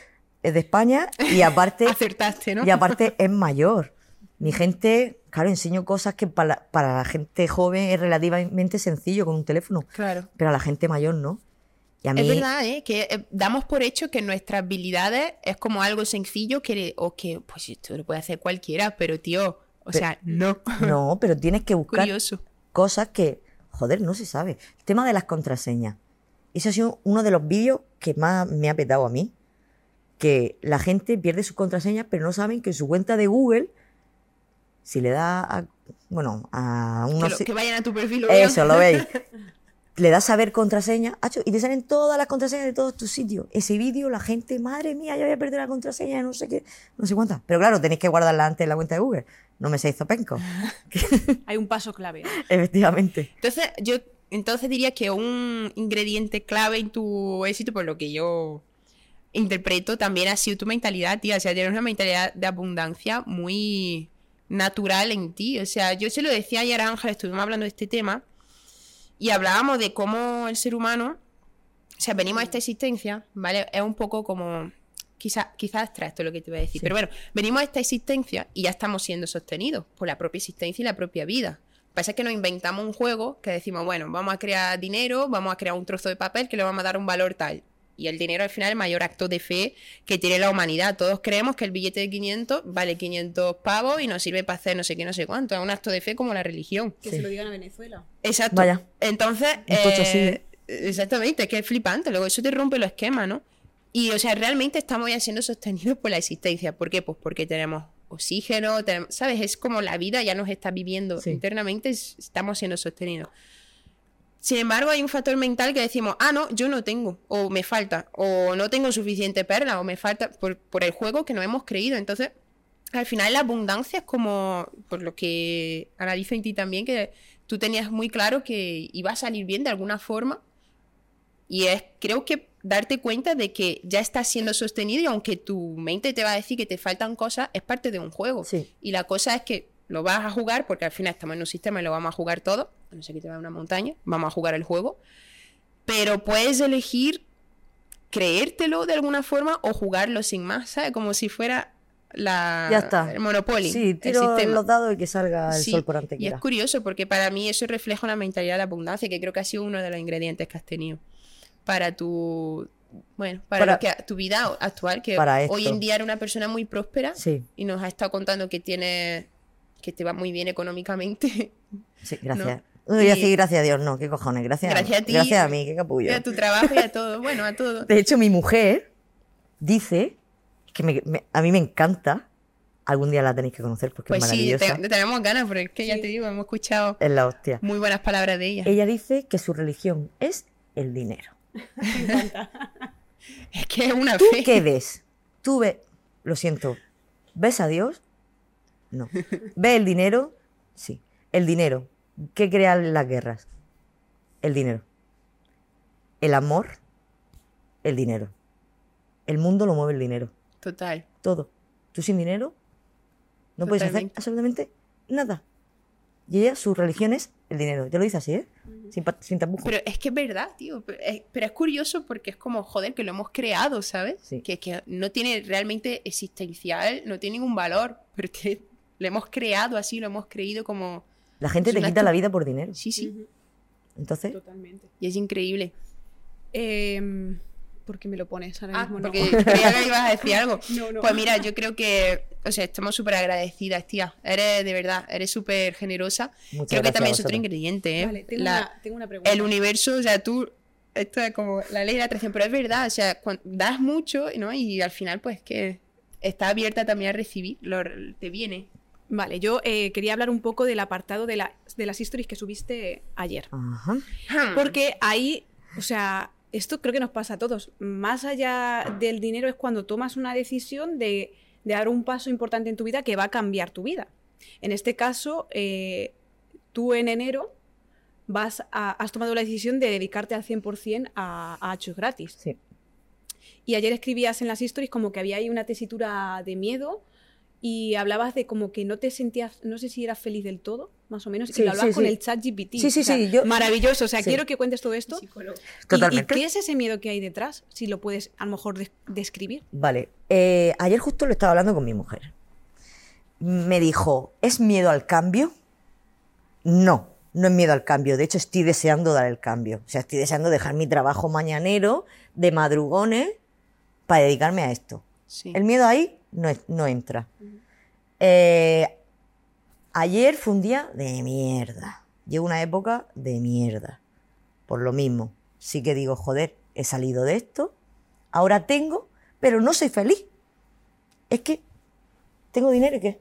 es de España y aparte Acertaste, ¿no? y aparte es mayor. Mi gente, claro, enseño cosas que para, para la gente joven es relativamente sencillo con un teléfono, Claro. pero a la gente mayor no. Y a mí, Es verdad, ¿eh? Que eh, damos por hecho que nuestras habilidades es como algo sencillo que, o que, pues esto lo puede hacer cualquiera, pero tío, o sea, no. no, pero tienes que buscar Curioso. cosas que, joder, no se sabe. El tema de las contraseñas. Eso ha sido uno de los vídeos que más me ha petado a mí. Que la gente pierde sus contraseñas, pero no saben que su cuenta de Google, si le da a, bueno, a Que, unos... lo- que vayan a tu perfil. Eso, lo veis. Le das a ver contraseña, acho, y te salen todas las contraseñas de todos tus sitios. Ese vídeo, la gente, madre mía, ya voy a perder la contraseña, no sé qué, no sé cuántas. Pero claro, tenéis que guardarla antes en la cuenta de Google. No me seáis zopenco. Hay un paso clave. Efectivamente. Entonces, yo entonces diría que un ingrediente clave en tu éxito, por lo que yo interpreto, también ha sido tu mentalidad, tía. O sea, tienes una mentalidad de abundancia muy natural en ti. O sea, yo se lo decía ayer a Ángel, estuvimos hablando de este tema, y hablábamos de cómo el ser humano, o sea, venimos a esta existencia, ¿vale? Es un poco como, quizás quizás abstracto lo que te voy a decir, Sí. pero bueno, venimos a esta existencia y ya estamos siendo sostenidos por la propia existencia y la propia vida. Pasa que nos inventamos un juego que decimos, bueno, vamos a crear dinero, vamos a crear un trozo de papel que le vamos a dar un valor tal. Y el dinero al final es el mayor acto de fe que tiene la humanidad. Todos creemos que el billete de 500 vale 500 pavos y nos sirve para hacer no sé qué, no sé cuánto. Es un acto de fe como la religión. Que Sí. se lo digan a Venezuela. Exacto. Vaya. Entonces, así, eh, exactamente, es que es flipante. Luego eso te rompe los esquemas, ¿no? Y, o sea, realmente estamos ya siendo sostenidos por la existencia. ¿Por qué? Pues porque tenemos oxígeno, tenemos- ¿sabes? Es como la vida ya nos está viviendo Sí. internamente, es- estamos siendo sostenidos. Sin embargo, hay un factor mental que decimos, ah, no, yo no tengo, o me falta, o no tengo suficiente perla, o me falta por, por el juego que no hemos creído. Entonces, al final la abundancia es como, por lo que analizo en ti también, que tú tenías muy claro que iba a salir bien de alguna forma. Y es, creo que darte cuenta de que ya estás siendo sostenido y aunque tu mente te va a decir que te faltan cosas, es parte de un juego. Sí. Y la cosa es que lo vas a jugar porque al final estamos en un sistema y lo vamos a jugar todo. A No sé que te va a una montaña, vamos a jugar el juego. Pero puedes elegir creértelo de alguna forma o jugarlo sin más, ¿sabes? Como si fuera la, Ya está. el Monopoly. Sí, el tiro sistema. los dados y que salga el Sí, sol por ante Y es curioso porque para mí eso refleja una mentalidad de abundancia que creo que ha sido uno de los ingredientes que has tenido para tu bueno, para, Para- lo que, tu vida actual, que Para hoy en día eres una persona muy próspera Sí, y nos ha estado contando que tiene que te va muy bien económicamente. sí, gracias. No. A Y- decir gracias a Dios, no, qué cojones, gracias, Gracias a ti. Gracias a mí, qué capullo. Y a tu trabajo y a todo, bueno, a todo. De hecho, mi mujer dice que me- me- a mí me encanta. Algún día la tenéis que conocer porque Pues es sí, maravillosa. te, te tenemos ganas, porque es que ya Sí. te digo, hemos escuchado Es la hostia. muy buenas palabras de ella. Ella dice que su religión es el dinero. Es que es una ¿Tú fe. qué ves? Tú ves, lo siento, ¿ves a Dios? No. ¿Ves el dinero? Sí. El dinero. ¿Qué crea las guerras? El dinero. El amor, el dinero. El mundo lo mueve el dinero. Total. Todo. Tú sin dinero no puedes hacer absolutamente nada. Y ella, su religión es el dinero. Te lo dice así, ¿eh? Sin, sin tapujos. Pero es que es verdad, tío. Pero es, pero es curioso porque es como, joder, que lo hemos creado, ¿sabes? Sí. Que, que no tiene realmente existencial, no tiene ningún valor, pero que lo hemos creado así, lo hemos creído como... La gente te quita la vida por dinero. Sí, sí. Ujú, Entonces, Totalmente. Y es increíble. Em, ¿Por qué me lo pones ahora Ah, mismo? No. porque creía que ibas a decir algo. No, no. Pues mira, yo creo que, o sea, estamos súper agradecidas, tía. Eres de verdad, eres súper generosa. Muchas creo que también es otro ingrediente, ¿eh? Vale, tengo, La- una, tengo una pregunta. el universo, o sea, tú, esto es como la ley de la atracción, pero es verdad, o sea, das mucho, ¿no? Y al final, pues que está abierta también a recibir, lo, te viene. Vale, yo eh, quería hablar un poco del apartado de, la- de las stories que subiste ayer. Ajá. Porque ahí, o sea, esto creo que nos pasa a todos. Más allá del dinero es cuando tomas una decisión de, de dar un paso importante en tu vida que va a cambiar tu vida. En este caso, eh, tú en enero vas a- has tomado la decisión de dedicarte al 100% a, a Hachos gratis. Sí. Y ayer escribías en las stories como que había ahí una tesitura de miedo y hablabas de como que no te sentías, no sé si eras feliz del todo, más o menos, Sí, y lo hablabas sí, con sí. el chat GPT. Sí, sí, sí, yo- Maravilloso, o sea, Sí. quiero que cuentes todo esto. ¿Y- Totalmente. ¿Y, qué es ese miedo que hay detrás? Si lo puedes a lo mejor des- describir. Vale. eh, ayer justo lo estaba hablando con mi mujer. Me dijo, ¿es miedo al cambio? No, no es miedo al cambio. De hecho, estoy deseando dar el cambio. O sea, estoy deseando dejar mi trabajo mañanero de madrugones para dedicarme a esto. Sí. El miedo ahí no, entra. Eh, ayer fue un día de mierda. Llevo una época de mierda. Por lo mismo. Sí que digo, joder, he salido de esto. Ahora tengo, pero no soy feliz. Es que tengo dinero y ¿qué?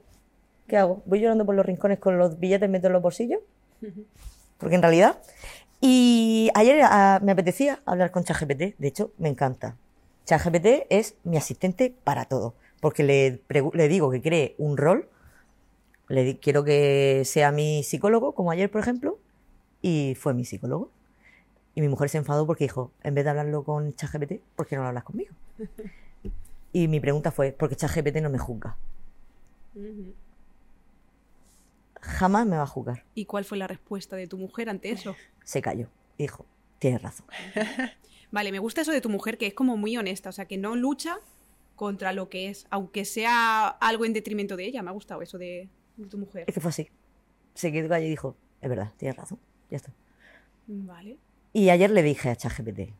¿Qué hago? ¿Voy llorando por los rincones con los billetes meto en los bolsillos? Porque en realidad... Y ayer ah, me apetecía hablar con ChatGPT. De hecho, me encanta. ChatGPT es mi asistente para todo. Porque le, le digo que cree un rol. Le di- quiero que sea mi psicólogo, como ayer, por ejemplo. Y fue mi psicólogo. Y mi mujer se enfadó porque dijo, en vez de hablarlo con ChatGPT, ¿por qué no lo hablas conmigo? Y mi pregunta fue, ¿por qué ChatGPT no me juzga? Jamás me va a juzgar. ¿Y cuál fue la respuesta de tu mujer ante eso? Se cayó. Dijo, tienes razón. Vale, me gusta eso de tu mujer, que es como muy honesta, o sea, que no lucha contra lo que es, aunque sea algo en detrimento de ella. Me ha gustado eso de, de tu mujer. Es que fue así. Se quedó allí y dijo, es verdad, tienes razón. Ya está. Vale. Y ayer le dije a ChatGPT,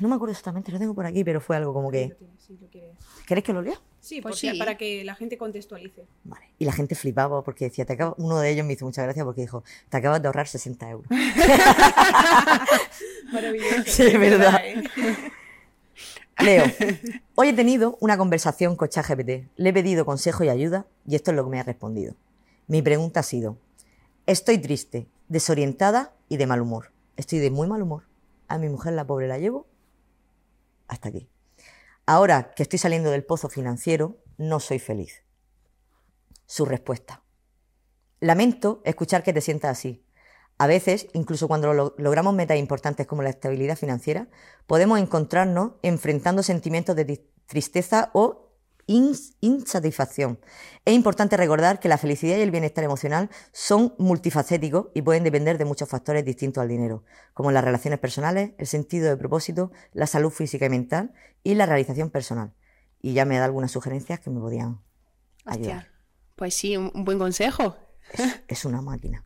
no me acuerdo exactamente, lo tengo por aquí, pero fue algo como que, lo tienes, sí, lo quieres. ¿querés que lo lea? Sí, Pues sí. para que la gente contextualice. Vale. Y la gente flipaba porque decía, te acabo... uno de ellos me hizo mucha gracia porque dijo, te acabas de ahorrar 60 euros. Maravilloso. Sí, es verdad. ¿eh? Leo, hoy he tenido una conversación con ChatGPT. Le he pedido consejo y ayuda y esto es lo que me ha respondido. Mi pregunta ha sido, estoy triste, desorientada y de mal humor. Estoy de muy mal humor. A mi mujer, la pobre, la llevo hasta aquí. Ahora que estoy saliendo del pozo financiero, no soy feliz. Su respuesta. Lamento escuchar que te sientas así. A veces, incluso cuando lo- logramos metas importantes como la estabilidad financiera, podemos encontrarnos enfrentando sentimientos de tri- tristeza o ins- insatisfacción. Es importante recordar que la felicidad y el bienestar emocional son multifacéticos y pueden depender de muchos factores distintos al dinero, como las relaciones personales, el sentido de propósito, la salud física y mental y la realización personal. Y ya me da algunas sugerencias que me podían ayudar. Hostia. Pues sí, un, un buen consejo. Es, es una máquina.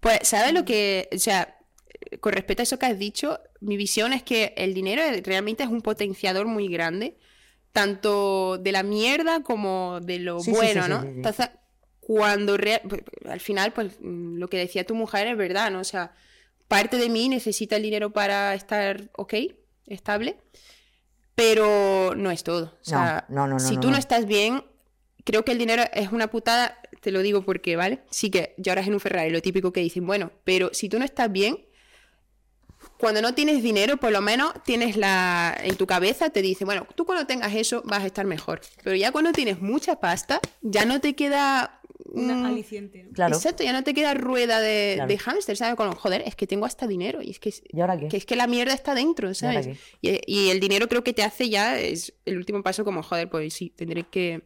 Pues, ¿sabes lo que, o sea, con respecto a eso que has dicho, mi visión es que el dinero realmente es un potenciador muy grande, tanto de la mierda como de lo Sí, bueno, sí, sí, ¿no? Entonces, cuando pues, al final, pues lo que decía tu mujer es verdad, ¿no? O sea, parte de mí necesita el dinero para estar ok, estable, pero no es todo. O sea, No, no, no, no, si tú no estás bien, creo que el dinero es una putada, te lo digo porque, ¿vale? Sí que lloras en un Ferrari, lo típico que dicen, bueno, pero si tú no estás bien, cuando no tienes dinero, por lo menos tienes la en tu cabeza te dice, bueno, tú cuando tengas eso vas a estar mejor. Pero ya cuando tienes mucha pasta, ya no te queda Un mm, aliciente. ¿no? Claro. Exacto, ya no te queda rueda de, Claro. de hámster, ¿sabes? Con, joder, es que tengo hasta dinero y es que, ¿Y ahora qué? que es que la mierda está dentro, ¿sabes? Y, y el dinero creo que te hace ya, es el último paso como, joder, pues sí, tendré que,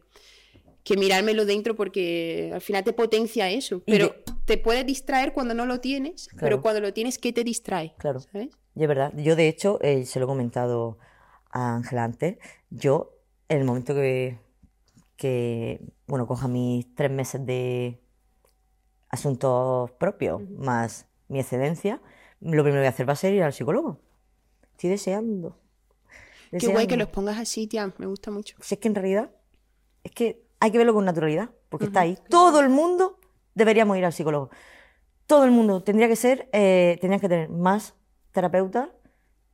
que mirármelo dentro porque al final te potencia eso. Pero de- te puedes distraer cuando no lo tienes, Claro. pero cuando lo tienes, ¿qué te distrae? Claro. ¿Sabes? Y es verdad. Yo, de hecho, eh, se lo he comentado a Ángela antes. Yo, en el momento que, que bueno, coja mis tres meses de asuntos propios más mi excedencia, lo primero que voy a hacer va a ser ir al psicólogo. Estoy deseando. Qué guay que deseando. los pongas así, tía. Me gusta mucho. Si es que en realidad es que hay que verlo con naturalidad, porque está ahí. Todo el mundo deberíamos ir al psicólogo. Todo el mundo tendría que ser, eh, tendrían que tener más terapeutas,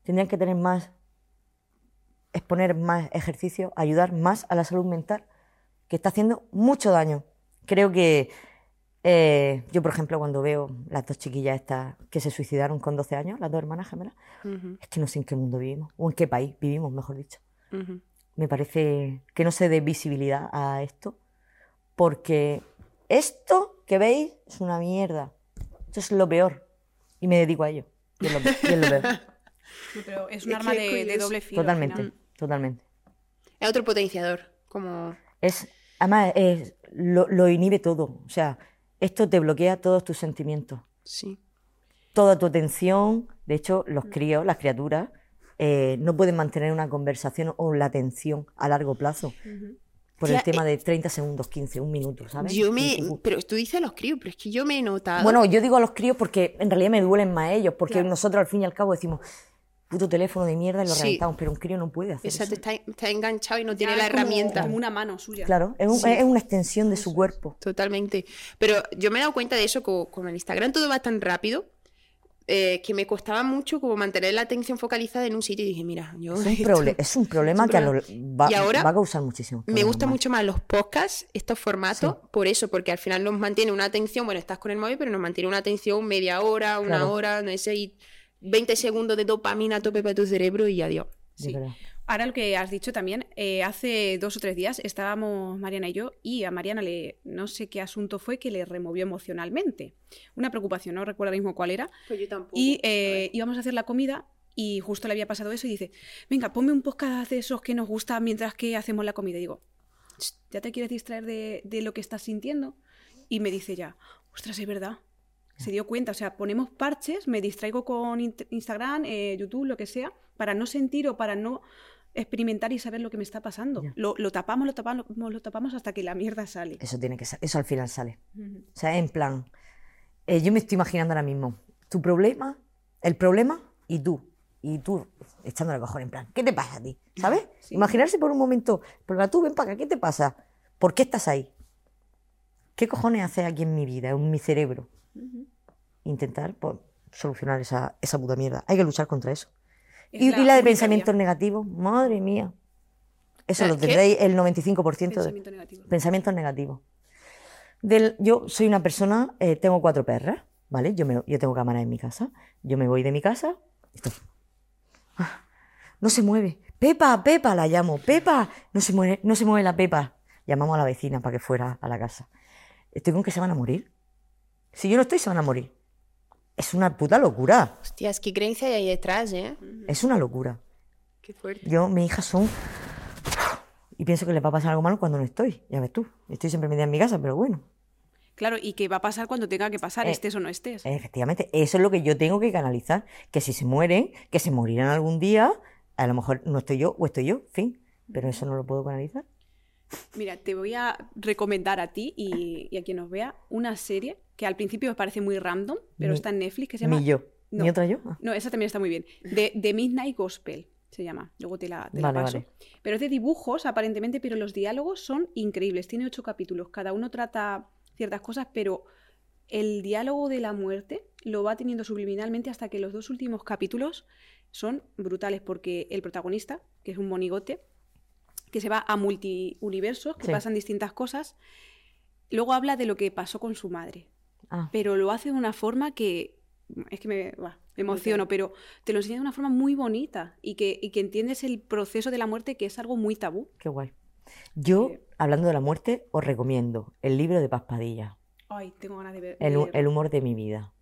tendrían que tener más, exponer más ejercicio, ayudar más a la salud mental, que está haciendo mucho daño. Creo que eh, yo, por ejemplo, cuando veo las dos chiquillas estas que se suicidaron con 12 años, las dos hermanas gemelas, es que no sé en qué mundo vivimos, o en qué país vivimos, mejor dicho ujú. Me parece que no se dé visibilidad a esto, porque esto que veis es una mierda. Esto es lo peor. Y me dedico a ello. Y es lo, y es lo peor. Sí, Pero es Es un arma que de, es de doble filo. al Totalmente, totalmente. Es otro potenciador. Como. Es, además, es- lo, lo inhibe todo. O sea, esto te bloquea todos tus sentimientos, Sí. toda tu atención. De hecho, los críos, las criaturas, eh, no pueden mantener una conversación o la atención a largo plazo. Por el tema de 30 segundos, 15, un minuto, ¿sabes? Yo me. Pero tú dices a los críos, pero es que yo me he notado. Bueno, yo digo a los críos porque en realidad me duelen más ellos, porque Claro. nosotros al fin y al cabo decimos, puto teléfono de mierda y lo Sí. reventamos, pero un crío no puede hacer Exacto, eso. está, está enganchado y no Ya tiene la es como- herramienta. Como una mano suya. Claro, es, un- Sí. es una extensión de su cuerpo. Totalmente. Pero yo me he dado cuenta de eso, como en Instagram todo va tan rápido, eh, que me costaba mucho como mantener la atención focalizada en un sitio y dije, mira, yo... Es un, esto- proble- es un problema un que a lo- va, Y ahora va a causar muchísimo. Me gustan mucho más los podcasts, estos formatos, por eso, porque al final nos mantiene una atención, bueno, estás con el móvil, pero nos mantiene una atención media hora, una Claro. hora, no sé, y 20 segundos de dopamina a tope para tu cerebro y adiós. Sí. Ahora lo que has dicho también, eh, hace dos o tres días estábamos Mariana y yo y a Mariana le no sé qué asunto fue que le removió emocionalmente. Una preocupación, no recuerdo ahora mismo cuál era. Pues yo tampoco. Y eh, íbamos a hacer la comida y justo le había pasado eso y dice, venga, ponme un podcast de esos que nos gusta mientras que hacemos la comida. Y digo, "Ch, ¿ya te quieres distraer de, de lo que estás sintiendo? Y me dice ya, ostras, es verdad. Se dio cuenta, o sea, ponemos parches, me distraigo con Instagram, eh, YouTube, lo que sea, para no sentir o para no experimentar y saber lo que me está pasando. Lo, lo tapamos, lo tapamos, lo tapamos hasta que la mierda sale. Eso tiene que eso al final sale. O sea, en plan, eh, yo me estoy imaginando ahora mismo tu problema, el problema y tú. Y tú echándole cojones, en plan, ¿qué te pasa a ti? ¿Sabes? Sí. Imaginarse por un momento, pero tú ven para acá, ¿qué te pasa? ¿Por qué estás ahí? ¿Qué cojones haces aquí en mi vida, en mi cerebro? Intentar pues, solucionar esa, esa puta mierda. Hay que luchar contra eso. Y, y la de única pensamientos vía. negativos, madre mía. Eso lo tendréis el 95% de Pensamiento negativo. pensamientos negativos. Del, yo soy una persona, eh, tengo cuatro perras, ¿vale? Yo, me, yo tengo cámara en mi casa. Yo me voy de mi casa. esto- ah, no se mueve. Pepa, Pepa, la llamo. Pepa, no se mueve, no se mueve la Pepa. Llamamos a la vecina para que fuera a la casa. Estoy con que se van a morir. Si yo no estoy, se van a morir. Es una puta locura. Hostias, qué creencia hay ahí detrás, ¿eh? Es una locura. Qué fuerte. Yo, mis hijas son. Y pienso que les va a pasar algo malo cuando no estoy. Ya ves tú. Estoy siempre metida en mi casa, pero bueno. Claro, y que va a pasar cuando tenga que pasar, Eh, estés o no estés. Efectivamente, eso es lo que yo tengo que canalizar. Que si se mueren, que se morirán algún día, a lo mejor no estoy yo o estoy yo, fin. Pero eso no lo puedo canalizar. Mira, te voy a recomendar a ti y, y a quien nos vea una serie que al principio os parece muy random, pero Ni- está en Netflix, que se llama... Ni yo. No. Ni otra yo. Ah, No, esa también está muy bien. De, The Midnight Gospel se llama. Luego te la, te la paso. vale. Pero es de dibujos, aparentemente, pero los diálogos son increíbles. Tiene ocho capítulos. Cada uno trata ciertas cosas, pero el diálogo de la muerte lo va teniendo subliminalmente hasta que los dos últimos capítulos son brutales, porque el protagonista, que es un monigote, que se va a multiuniversos, que Sí. pasan distintas cosas, luego habla de lo que pasó con su madre Ah, pero lo hace de una forma que es que me, emociono, pero te lo enseña de una forma muy bonita y que, y que entiendes el proceso de la muerte que es algo muy tabú. qué guay. Yo, Eh, hablando de la muerte, os recomiendo el libro de Paz Padilla, Ay, tengo ganas de ver. el, humor de mi vida.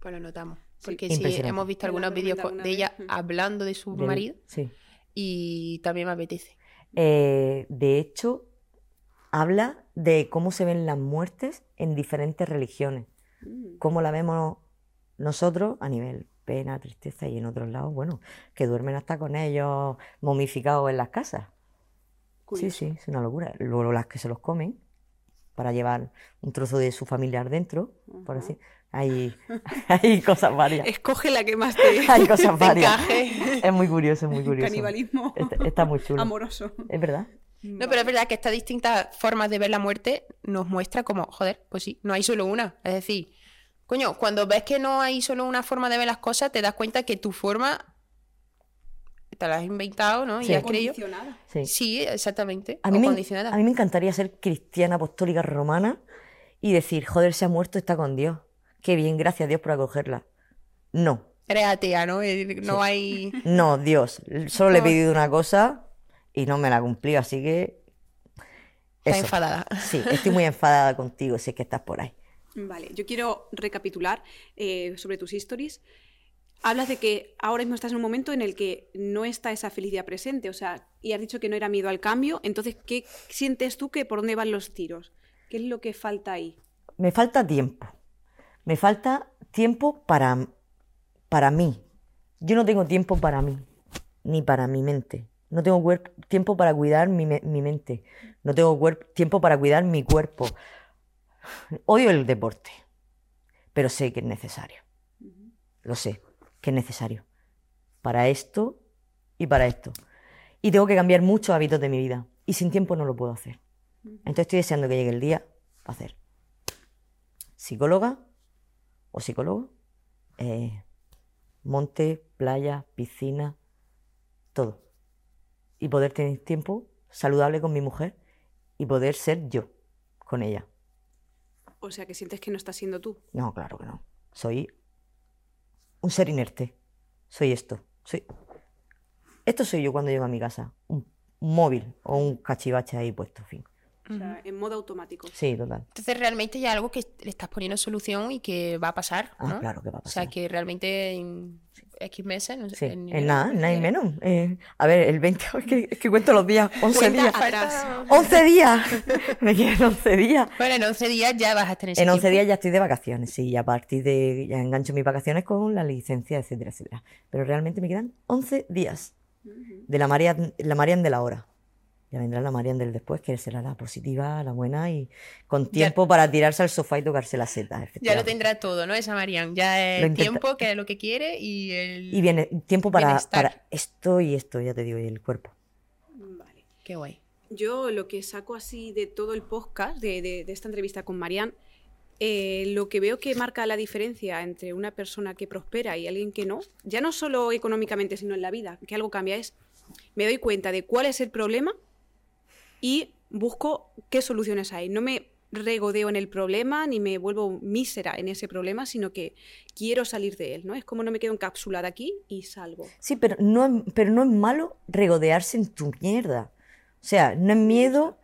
Pues lo notamos. Porque sí, hemos visto algunos vídeos de ella vez. hablando de su marido Sí. y también me apetece. Eh, de hecho, habla de cómo se ven las muertes en diferentes religiones. Mm. Cómo la vemos nosotros a nivel pena, tristeza y en otros lados, bueno, que duermen hasta con ellos momificados en las casas. Curioso. Sí, sí, es una locura. Luego las que se los comen para llevar un trozo de su familiar dentro, por así. Hay, hay cosas varias. Escoge la que más te, Hay cosas te varias. encaje. Es muy curioso, es muy curioso. Canibalismo Está, está muy chulo. amoroso. Es verdad. No, pero es verdad que estas distintas formas de ver la muerte nos muestra como, joder, pues sí, no hay solo una. Es decir, coño, cuando ves que no hay solo una forma de ver las cosas, te das cuenta que tu forma te la has inventado, ¿no? Sí. Y has creído. Condicionada. Sí. Sí, exactamente. A mí, me, condicionada. a mí me encantaría ser cristiana apostólica romana y decir, joder, se ha muerto, está con Dios. Qué bien, gracias a Dios por acogerla. No, Eres atea, ¿no? No hay. no, Dios. Solo le he No. pedido una cosa y no me la ha cumplido, así que... Estás Eso. enfadada. Sí, estoy muy enfadada contigo, sé que estás por ahí. Vale, yo quiero recapitular eh, sobre tus stories. Hablas de que ahora mismo estás en un momento en el que no está esa felicidad presente, o sea, y has dicho que no era miedo al cambio, entonces, ¿qué sientes tú que por dónde van los tiros? ¿Qué es lo que falta ahí? Me falta tiempo. Me falta tiempo para, para mí. Yo no tengo tiempo para mí, ni para mi mente. No tengo tiempo para cuidar mi, me- mi mente. No tengo tiempo para cuidar mi cuerpo. Odio el deporte, pero sé que es necesario. Lo sé, que es necesario. Para esto y para esto. Y tengo que cambiar muchos hábitos de mi vida. Y sin tiempo no lo puedo hacer. Entonces estoy deseando que llegue el día para hacer psicóloga o psicólogo, eh, monte, playa, piscina, todo. Y poder tener tiempo saludable con mi mujer y poder ser yo con ella. O sea, que sientes que no estás siendo tú. No, claro que no. Soy un ser inerte. Soy esto. Soy... Esto soy yo cuando llego a mi casa. Un, un móvil o un cachivache ahí puesto, en fin. O sea, en modo automático. Sí, total. Entonces realmente ya algo que le estás poniendo solución y que va a pasar, Ah, ¿no? claro que va a O sea, pasar. que realmente en X meses... No sé, Sí, en- en nada, nada y menos. Eh, a ver, el 20, es que, es que cuento los días, 11 Cuenta días. atrás. 11 días. Me quedan 11 días. Bueno, en 11 días ya vas a tener ese En 11 tiempo. días ya estoy de vacaciones, sí, y a partir de ya engancho mis vacaciones con la licencia, etcétera, etcétera. Pero realmente me quedan 11 días de la Marian, la Marian de la hora. Ya vendrá la Marian del después, que será la positiva, la buena y con Ya- tiempo para tirarse al sofá y tocarse la seta. Ya lo tendrá todo, ¿no? Esa Marian. Ya Lo el intenta- tiempo, que es lo que quiere, y el... Y viene tiempo para, Bienestar. para esto y esto, ya te digo, y el cuerpo. Vale. Qué guay. Yo lo que saco así de todo el podcast, de, de- de esta entrevista con Marian, eh, lo que veo que marca la diferencia entre una persona que prospera y alguien que no, ya no solo económicamente, sino en la vida, que algo cambia, es me doy cuenta de cuál es el problema y busco qué soluciones hay. No me regodeo en el problema ni me vuelvo mísera en ese problema, sino que quiero salir de él, ¿no? Es como no me quedo encapsulada aquí y salgo. Sí, pero no, es- pero no es malo regodearse en tu mierda. O sea, no es miedo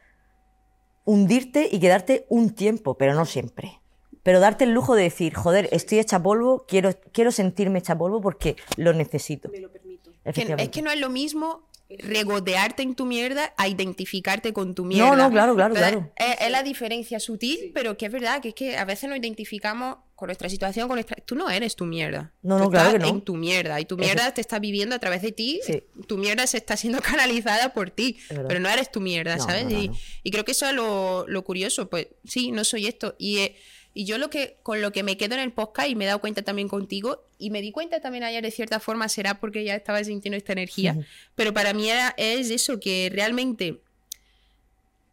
hundirte y quedarte un tiempo, pero no siempre. Pero darte el lujo de decir, joder, estoy hecha polvo, quiero, quiero sentirme hecha polvo porque lo necesito. Me lo permito. Que- es que no es lo mismo regodearte en tu mierda a identificarte con tu mierda. No, no, claro, claro, Entonces, claro. Es, es la diferencia sutil, pero que es verdad que es que a veces nos identificamos con nuestra situación, con nuestra... Tú no eres tu mierda. No, Tú no, claro estás que no. en tu mierda. Y tu mierda te está viviendo a través de ti. Sí. Tu mierda se está siendo canalizada por ti. Pero no eres tu mierda, No, ¿sabes? no, no, y, no. y creo que eso es lo, lo curioso. Pues sí, no soy esto. Y, eh, y yo lo que con lo que me quedo en el podcast, y me he dado cuenta también contigo, y me di cuenta también ayer de cierta forma, será porque ya estaba sintiendo esta energía, Ujú. pero para mí era, es eso, que realmente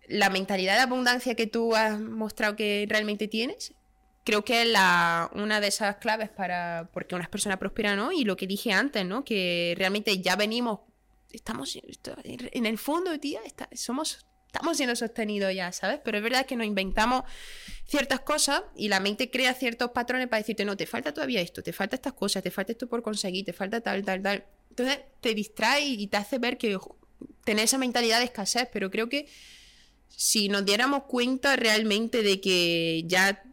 la mentalidad de abundancia que tú has mostrado que realmente tienes, creo que es la, una de esas claves para porque una persona próspera, ¿no? Y lo que dije antes, ¿no? Que realmente ya venimos, estamos en el fondo, tía, está- somos, estamos siendo sostenidos ya, ¿sabes? Pero es verdad que nos inventamos ciertas cosas y la mente crea ciertos patrones para decirte, no, te falta todavía esto, te falta estas cosas, te falta esto por conseguir, te falta tal, tal, tal. Entonces te distrae y te hace ver que ojo, tener esa mentalidad de escasez, pero creo que si nos diéramos cuenta realmente de que ya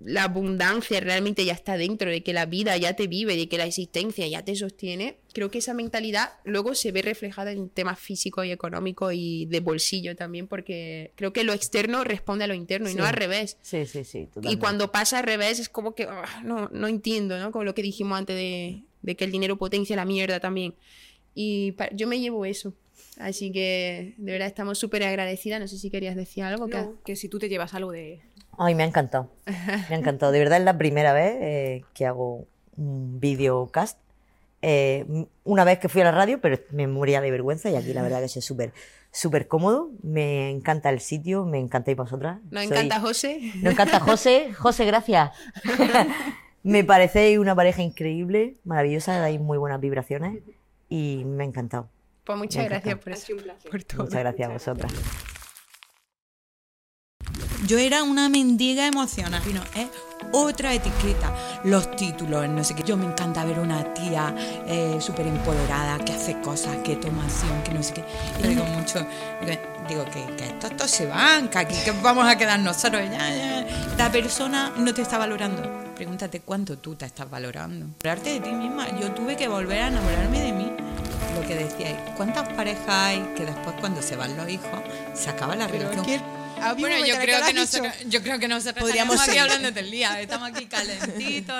la abundancia realmente ya está dentro, de que la vida ya te vive, de que la existencia ya te sostiene, creo que esa mentalidad luego se ve reflejada en temas físicos y económicos y de bolsillo también, porque creo que lo externo responde a lo interno y Sí. no al revés. Sí, sí, sí. Y totalmente. cuando pasa al revés es como que ah, no, no entiendo, ¿no? Como lo que dijimos antes de, de que el dinero potencia la mierda también. Y yo me llevo eso. Así que de verdad estamos súper agradecidas. No sé si querías decir algo. que- No, que si tú te llevas algo de... Ay, me ha encantado. Me ha encantado. De verdad es la primera vez eh, que hago un videocast. Eh, una vez que fui a la radio, pero me moría de vergüenza y aquí la verdad que es súper súper cómodo. Me encanta el sitio, me encantáis vosotras. Nos Soy- encanta José. Nos encanta José. José, gracias. me parecéis una pareja increíble, maravillosa, dais muy buenas vibraciones y me ha encantado. Pues muchas Me gracias por eso. un. Por todo. Muchas gracias a vosotras. Yo era una mendiga emocional. Es otra etiqueta. Los títulos, no sé qué. Yo me encanta ver una tía eh, súper empoderada que hace cosas, que toma acción, que no sé qué. Y digo mucho, digo, que, que estos, estos se van, que aquí que vamos a quedar nosotros. Ya, ya. La persona no te está valorando. Pregúntate cuánto tú te estás valorando. Valorarte de ti misma. Yo tuve que volver a enamorarme de mí. Lo que decíais, ¿cuántas parejas hay que después cuando se van los hijos se acaba la relación? Un Bueno, yo creo que nosotros, yo creo que nosotros Podríamos seguir. hablando todo el día. Estamos aquí calentitos.